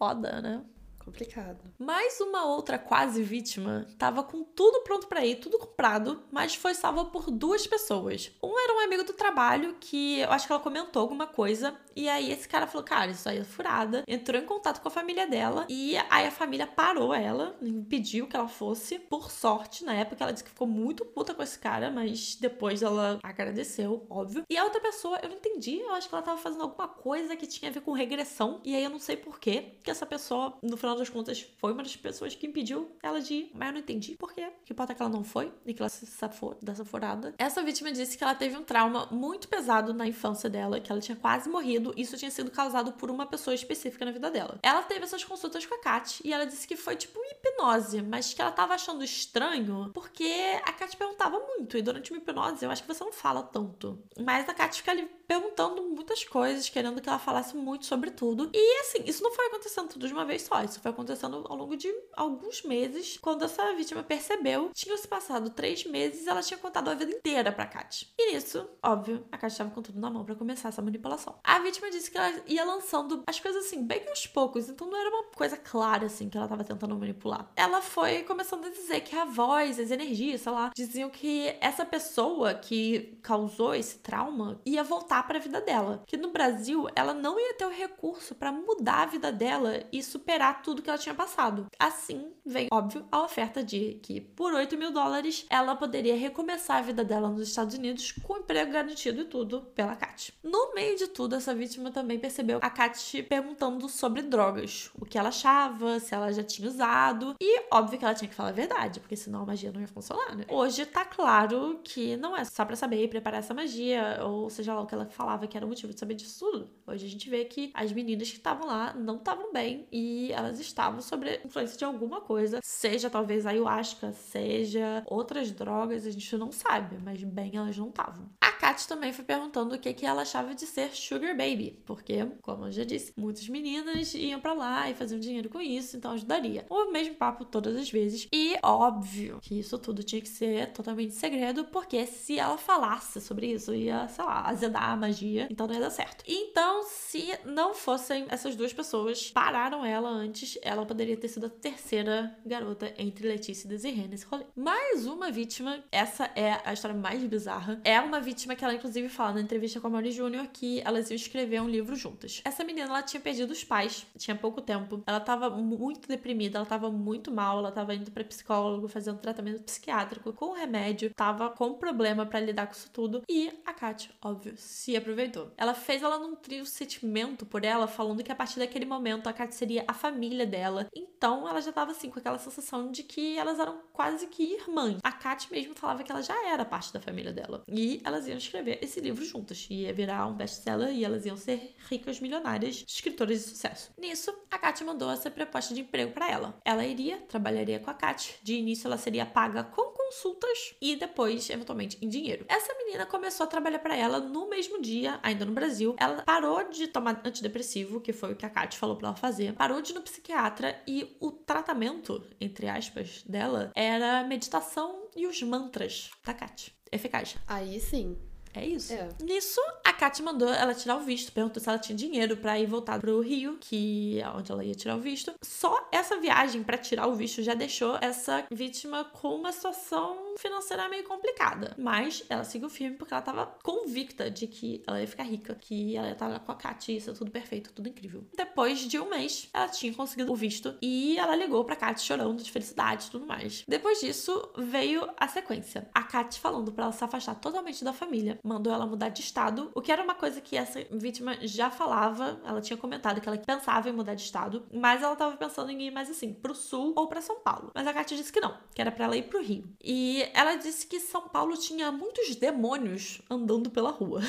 Foda, né? Complicado. Mais uma outra quase vítima tava com tudo pronto para ir, tudo comprado, mas foi salva por duas pessoas. Um era um amigo do trabalho que eu acho que ela comentou alguma coisa e aí esse cara falou: "Cara, isso aí é furada". Entrou em contato com a família dela e aí a família parou ela, impediu que ela fosse. Por sorte, na época ela disse que ficou muito puta com esse cara, mas depois ela agradeceu, óbvio. E a outra pessoa, eu não entendi, eu acho que ela tava fazendo alguma coisa que tinha a ver com regressão e aí eu não sei por quê, que essa pessoa no final das contas foi uma das pessoas que impediu ela de ir, mas eu não entendi por quê. Que importa que ela não foi e que ela se safou dessa furada. Essa vítima disse que ela teve um trauma muito pesado na infância dela, que ela tinha quase morrido. Isso tinha sido causado por uma pessoa específica na vida dela. Ela teve essas consultas com a Kat e ela disse que foi tipo hipnose, mas que ela tava achando estranho porque a Kat perguntava muito e durante uma hipnose eu acho que você não fala tanto. Mas a Kat fica ali perguntando muitas coisas, querendo que ela falasse muito sobre tudo. E assim, isso não foi acontecendo tudo de uma vez só, isso foi acontecendo ao longo de alguns meses. Quando essa vítima percebeu, tinham se passado três meses ela tinha contado a vida inteira pra Kat. E nisso, óbvio, a Kat estava com tudo na mão para começar essa manipulação. A vítima disse que ela ia lançando as coisas assim, bem aos poucos, então não era uma coisa clara assim que ela estava tentando manipular. Ela foi começando a dizer que a voz, as energias, sei lá, diziam que essa pessoa que causou esse trauma ia voltar para a vida dela. Que no Brasil ela não ia ter o recurso para mudar a vida dela e superar tudo que ela tinha passado. Assim vem, óbvio, a oferta de que por 8 mil dólares ela poderia recomeçar a vida dela nos Estados Unidos com emprego garantido e tudo pela Kat. No meio de tudo, essa vítima também percebeu a Kat perguntando sobre drogas, o que ela achava, se ela já tinha usado e óbvio que ela tinha que falar a verdade, porque senão a magia não ia funcionar, né? Hoje tá claro que não é só para saber preparar essa magia, ou seja lá o que ela falava que era o motivo de saber disso tudo. Hoje a gente vê que as meninas que estavam lá não estavam bem e elas estavam sobre influência de alguma coisa, seja talvez ayahuasca, seja outras drogas, a gente não sabe, mas bem elas não estavam. Kat também foi perguntando o que, que ela achava de ser sugar baby, porque, como eu já disse, muitas meninas iam para lá e faziam dinheiro com isso, então ajudaria. O mesmo papo todas as vezes. E óbvio que isso tudo tinha que ser totalmente segredo, porque se ela falasse sobre isso, ia, sei lá, azedar a magia, então não ia dar certo. Então, se não fossem essas duas pessoas, pararam ela antes, ela poderia ter sido a terceira garota entre Letícia e Desirê nesse rolê. Mais uma vítima, essa é a história mais bizarra, é uma vítima que ela inclusive fala na entrevista com a Mauri Júnior que elas iam escrever um livro juntas. Essa menina, ela tinha perdido os pais, tinha pouco tempo, ela tava muito deprimida, ela tava muito mal, ela tava indo pra psicólogo, fazendo tratamento psiquiátrico com remédio, tava com problema para lidar com isso tudo, e a Kátia, óbvio, se aproveitou. Ela fez ela nutrir o sentimento por ela, falando que a partir daquele momento a Kátia seria a família dela, então ela já tava assim, com aquela sensação de que elas eram quase que irmãs. A Kátia mesmo falava que ela já era parte da família dela, e elas iam escrever esse livro juntas, ia virar um best-seller e elas iam ser ricas milionárias, escritoras de sucesso. Nisso, a Kátia mandou essa proposta de emprego para ela. Ela iria, trabalharia com a Kátia. De início, ela seria paga com consultas e depois, eventualmente, em dinheiro. Essa menina começou a trabalhar para ela no mesmo dia, ainda no Brasil. Ela parou de tomar antidepressivo, que foi o que a Kátia falou para ela fazer, parou de ir no psiquiatra e o tratamento, entre aspas, dela era meditação e os mantras da Kátia. Eficaz. Aí sim. É isso. É. Nisso, a Kat mandou ela tirar o visto, perguntou se ela tinha dinheiro pra ir voltar pro Rio, que é onde ela ia tirar o visto. Só essa viagem pra tirar o visto já deixou essa vítima com uma situação financeira meio complicada. Mas ela seguiu firme porque ela tava convicta de que ela ia ficar rica, que ela ia estar com a Kat, isso é tudo perfeito, tudo incrível. Depois de um mês, ela tinha conseguido o visto e ela ligou pra Kat chorando de felicidade e tudo mais. Depois disso, veio a sequência. A Kat falando pra ela se afastar totalmente da família, mandou ela mudar de estado, o que era uma coisa que essa vítima já falava, ela tinha comentado que ela pensava em mudar de estado, mas ela tava pensando em ir mais assim, pro sul ou pra São Paulo. Mas a Kat disse que não, que era pra ela ir pro Rio. E ela disse que São Paulo tinha muitos demônios andando pela rua.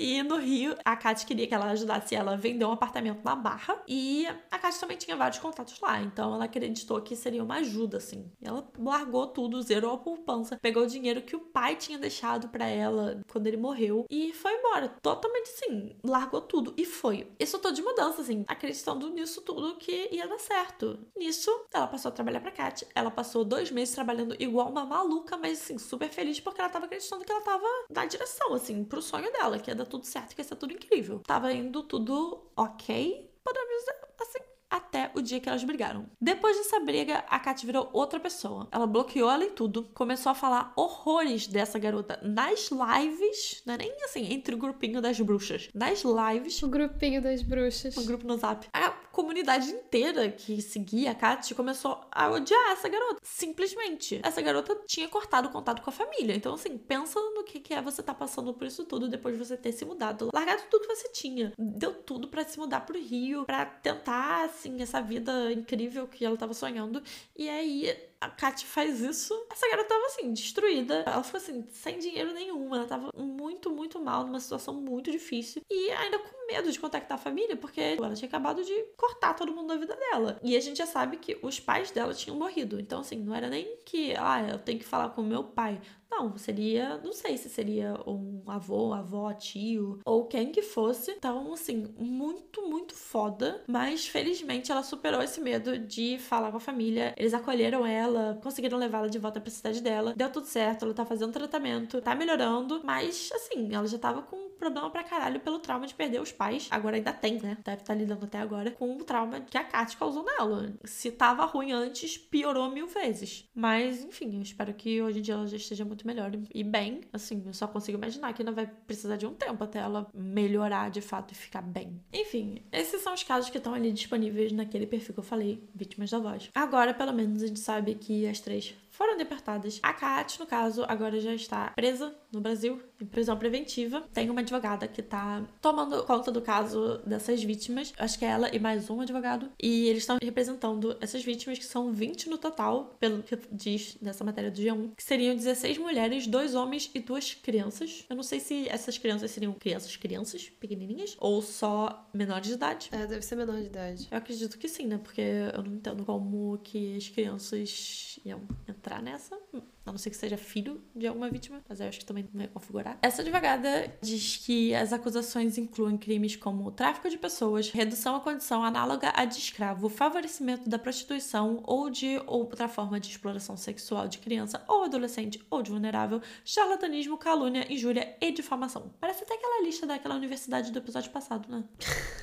E no Rio, a Kat queria que ela ajudasse ela a vender um apartamento na Barra. E a Kat também tinha vários contatos lá. Então ela acreditou que seria uma ajuda, assim. E ela largou tudo, zerou a poupança, pegou o dinheiro que o pai tinha deixado para ela quando ele morreu e foi embora. Totalmente assim, largou tudo e foi. Isso tô de mudança, assim, acreditando nisso tudo que ia dar certo. Nisso, ela passou a trabalhar pra Kat. Ela passou dois meses trabalhando igual uma maluca, mas assim, super feliz porque ela tava acreditando que ela tava na direção, assim, pro sonho dela, que ia dar tudo certo, que ia ser tudo incrível. Tava indo tudo ok, podemos assim. Até o dia que elas brigaram. Depois dessa briga, a Kat virou outra pessoa. Ela bloqueou ela e tudo. Começou a falar horrores dessa garota nas lives. Não é nem assim, entre o grupinho das bruxas. Nas lives. O grupinho das bruxas. Um grupo no zap. A comunidade inteira que seguia a Kat começou a odiar essa garota. Simplesmente. Essa garota tinha cortado o contato com a família. Então, assim, pensa no que, que é você tá passando por isso tudo depois de você ter se mudado. Largado tudo que você tinha. Deu tudo para se mudar pro Rio, para tentar, assim, essa vida incrível que ela tava sonhando. E aí a Kat faz isso, essa garota tava assim, destruída. Ela ficou assim, sem dinheiro nenhum. Ela tava muito, muito mal, numa situação muito difícil. E ainda com medo de contactar a família, porque ela tinha acabado de cortar todo mundo da vida dela. E a gente já sabe que os pais dela tinham morrido. Então, assim, não era nem que, ah, eu tenho que falar com meu pai. Não, seria, não sei se seria um avô, avó, tio, ou quem que fosse. Então, assim, muito, muito foda. Mas felizmente ela superou esse medo de falar com a família. Eles acolheram ela, conseguiram levá-la de volta pra cidade dela. Deu tudo certo, ela tá fazendo tratamento, tá melhorando. Mas, assim, ela já tava com problema pra caralho pelo trauma de perder os pais. Agora ainda tem, né? Deve estar tá lidando até agora com o trauma que a Kat causou nela. Se tava ruim antes, piorou mil vezes. Mas, enfim, eu espero que hoje em dia ela já esteja muito melhor e bem. Assim, eu só consigo imaginar que ainda vai precisar de um tempo até ela melhorar de fato e ficar bem. Enfim, esses são os casos que estão ali disponíveis naquele perfil que eu falei, vítimas da voz. Agora, pelo menos, a gente sabe que as três foram libertadas. A Kat, no caso, agora já está presa no Brasil, em prisão preventiva. Tem uma advogada que tá tomando conta do caso dessas vítimas. Acho que é ela e mais um advogado. E eles estão representando essas vítimas, que são 20 no total, pelo que diz nessa matéria do G1, que seriam 16 mulheres, dois homens e duas crianças. Eu não sei se essas crianças seriam crianças, crianças, pequenininhas, ou só menores de idade. É, deve ser menor de idade. Eu acredito que sim, né? Porque eu não entendo como que as crianças iam entrar nessa, a não ser que seja filho de alguma vítima, mas eu acho que também não ia configurar. Essa advogada diz que as acusações incluem crimes como tráfico de pessoas, redução à condição análoga a de escravo, favorecimento da prostituição ou de outra forma de exploração sexual de criança ou adolescente ou de vulnerável, charlatanismo, calúnia, injúria e difamação. Parece até aquela lista daquela universidade do episódio passado, né?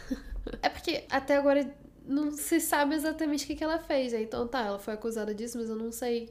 (laughs) é porque até agora não se sabe exatamente o que, que ela fez. Né? Então tá, ela foi acusada disso, mas eu não sei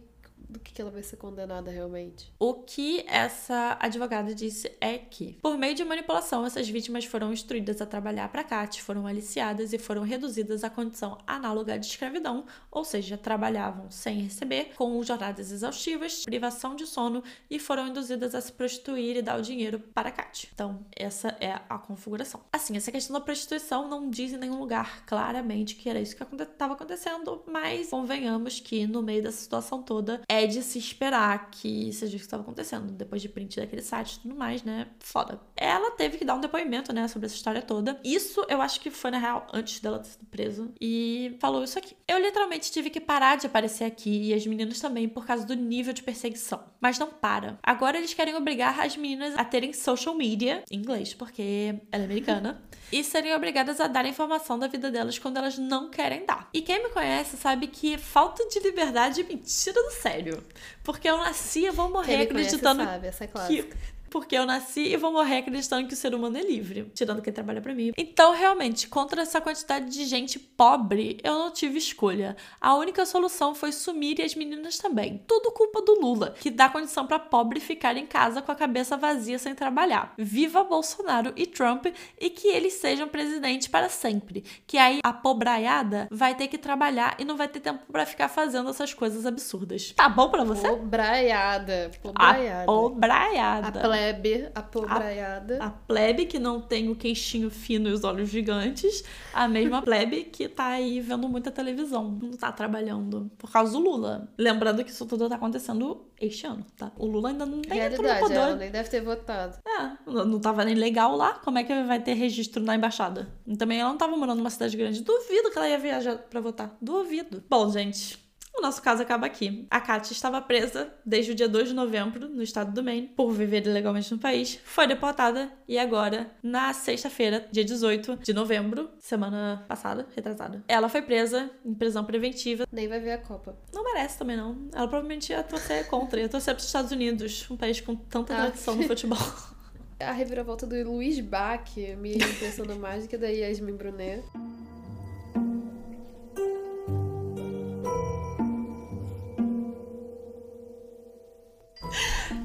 do que, ela vai ser condenada realmente. O que essa advogada disse é que, por meio de manipulação, essas vítimas foram instruídas a trabalhar para Kat, foram aliciadas e foram reduzidas à condição análoga de escravidão, ou seja, trabalhavam sem receber, com jornadas exaustivas, privação de sono e foram induzidas a se prostituir e dar o dinheiro para Kat. Então, essa é a configuração. Assim, essa questão da prostituição não diz em nenhum lugar claramente que era isso que estava acontecendo, mas convenhamos que no meio dessa situação toda é de se esperar que seja isso que estava acontecendo. Depois de print daquele site e tudo mais, né? Foda. Ela teve que dar um depoimento, né, sobre essa história toda. Isso eu acho que foi, na real, antes dela ter sido presa. E falou isso aqui. Eu literalmente tive que parar de aparecer aqui e as meninas também por causa do nível de perseguição. Mas não para. Agora eles querem obrigar as meninas a terem social media, em inglês, porque ela é americana, (laughs) e serem obrigadas a dar informação da vida delas quando elas não querem dar. E quem me conhece sabe que falta de liberdade me tira do sério. Porque eu nasci, eu vou morrer acreditando sabe, essa é que Porque eu nasci e vou morrer acreditando que o ser humano é livre, tirando quem trabalha para mim. Então, realmente, contra essa quantidade de gente pobre, eu não tive escolha. A única solução foi sumir e as meninas também. Tudo culpa do Lula, que dá condição para pobre ficar em casa com a cabeça vazia sem trabalhar. Viva Bolsonaro e Trump e que eles sejam presidentes para sempre. Que aí a pobraiada vai ter que trabalhar e não vai ter tempo para ficar fazendo essas coisas absurdas. Tá bom para você? Pobraiada. Pobraiada. A pobraiada. A plebe, a pobraiada. A, a plebe que não tem o queixinho fino e os olhos gigantes. A mesma (laughs) plebe que tá aí vendo muita televisão. Não tá trabalhando por causa do Lula. Lembrando que isso tudo tá acontecendo este ano, tá? O Lula ainda não tem Realidade, ela nem deve ter votado. É, não tava nem legal lá. Como é que vai ter registro na embaixada? E também ela não tava morando numa cidade grande. Duvido que ela ia viajar pra votar. Duvido. Bom, gente, o nosso caso acaba aqui. A Katia estava presa desde o dia 2 de novembro no estado do Maine por viver ilegalmente no país, foi deportada e agora, na sexta-feira, dia 18 de novembro, semana passada, retrasada, ela foi presa em prisão preventiva. Nem vai ver a Copa. Não merece também, não. Ela provavelmente ia torcer contra, ia torcer para os Estados Unidos, um país com tanta ah. tradição no futebol. (laughs) (laughs) A reviravolta do Luiz Bach me impressionou mais do que da Yasmin Brunet.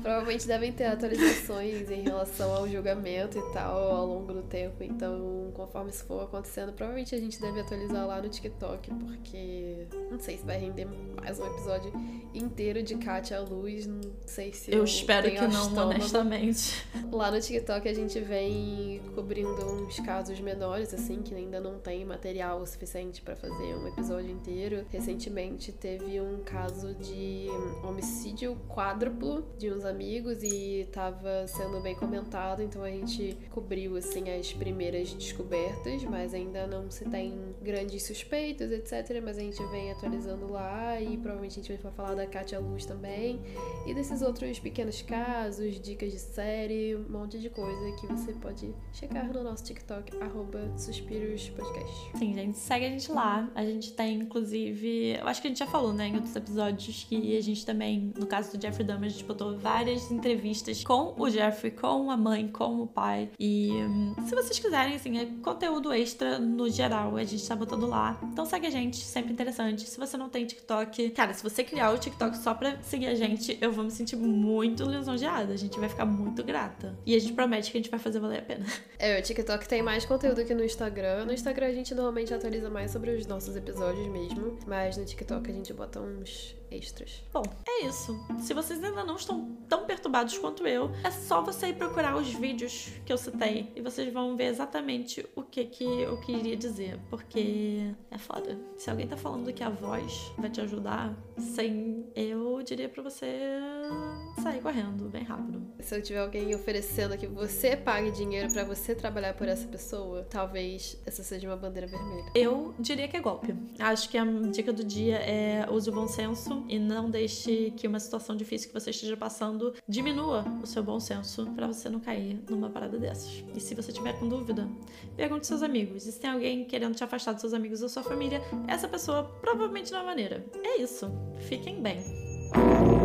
Provavelmente devem ter atualizações em relação ao julgamento e tal ao longo do tempo. Então, conforme isso for acontecendo, provavelmente a gente deve atualizar lá no TikTok, porque não sei se vai render mais um episódio inteiro de Katia à luz. Não sei se. Eu, eu espero que não, honestamente. Lá no TikTok a gente vem cobrindo uns casos menores, assim, que ainda não tem material o suficiente para fazer um episódio inteiro. Recentemente teve um caso de homicídio quádruplo de uns amigos e tava sendo bem comentado, então a gente cobriu assim as primeiras descobertas, mas ainda não se tem grandes suspeitos, etc. Mas a gente vem atualizando lá e provavelmente a gente vai falar da Katia Luz também e desses outros pequenos casos, dicas de série, um monte de coisa que você pode checar no nosso TikTok, arroba Suspiros Podcast. Sim, gente, segue a gente lá. A gente tem, inclusive, eu acho que a gente já falou, né, em outros episódios que a gente também, no caso do Jeffrey Dahmer, a gente botou várias várias entrevistas com o Jeffrey, com a mãe, com o pai. E hum, se vocês quiserem, assim, é conteúdo extra no geral, a gente tá botando lá. Então segue a gente, sempre interessante. Se você não tem TikTok, cara, se você criar o TikTok só pra seguir a gente, eu vou me sentir muito lisonjeada. A gente vai ficar muito grata. E a gente promete que a gente vai fazer valer a pena. É, o TikTok tem mais conteúdo que no Instagram. No Instagram a gente normalmente atualiza mais sobre os nossos episódios mesmo. Mas no TikTok a gente bota uns extras. Bom, é isso. Se vocês ainda não estão tão perturbados quanto eu, é só você ir procurar os vídeos que eu citei e vocês vão ver exatamente o que que eu queria dizer, porque é foda. Se alguém tá falando que a voz vai te ajudar, sem eu diria para você sair correndo bem rápido. Se eu tiver alguém oferecendo que você pague dinheiro para você trabalhar por essa pessoa, talvez essa seja uma bandeira vermelha. Eu diria que é golpe. Acho que a dica do dia é use o bom e não deixe que uma situação difícil que você esteja passando diminua o seu bom senso para você não cair numa parada dessas. E se você tiver com dúvida, pergunte seus amigos. E se tem alguém querendo te afastar dos seus amigos ou sua família, essa pessoa provavelmente não é maneira. É isso. Fiquem bem.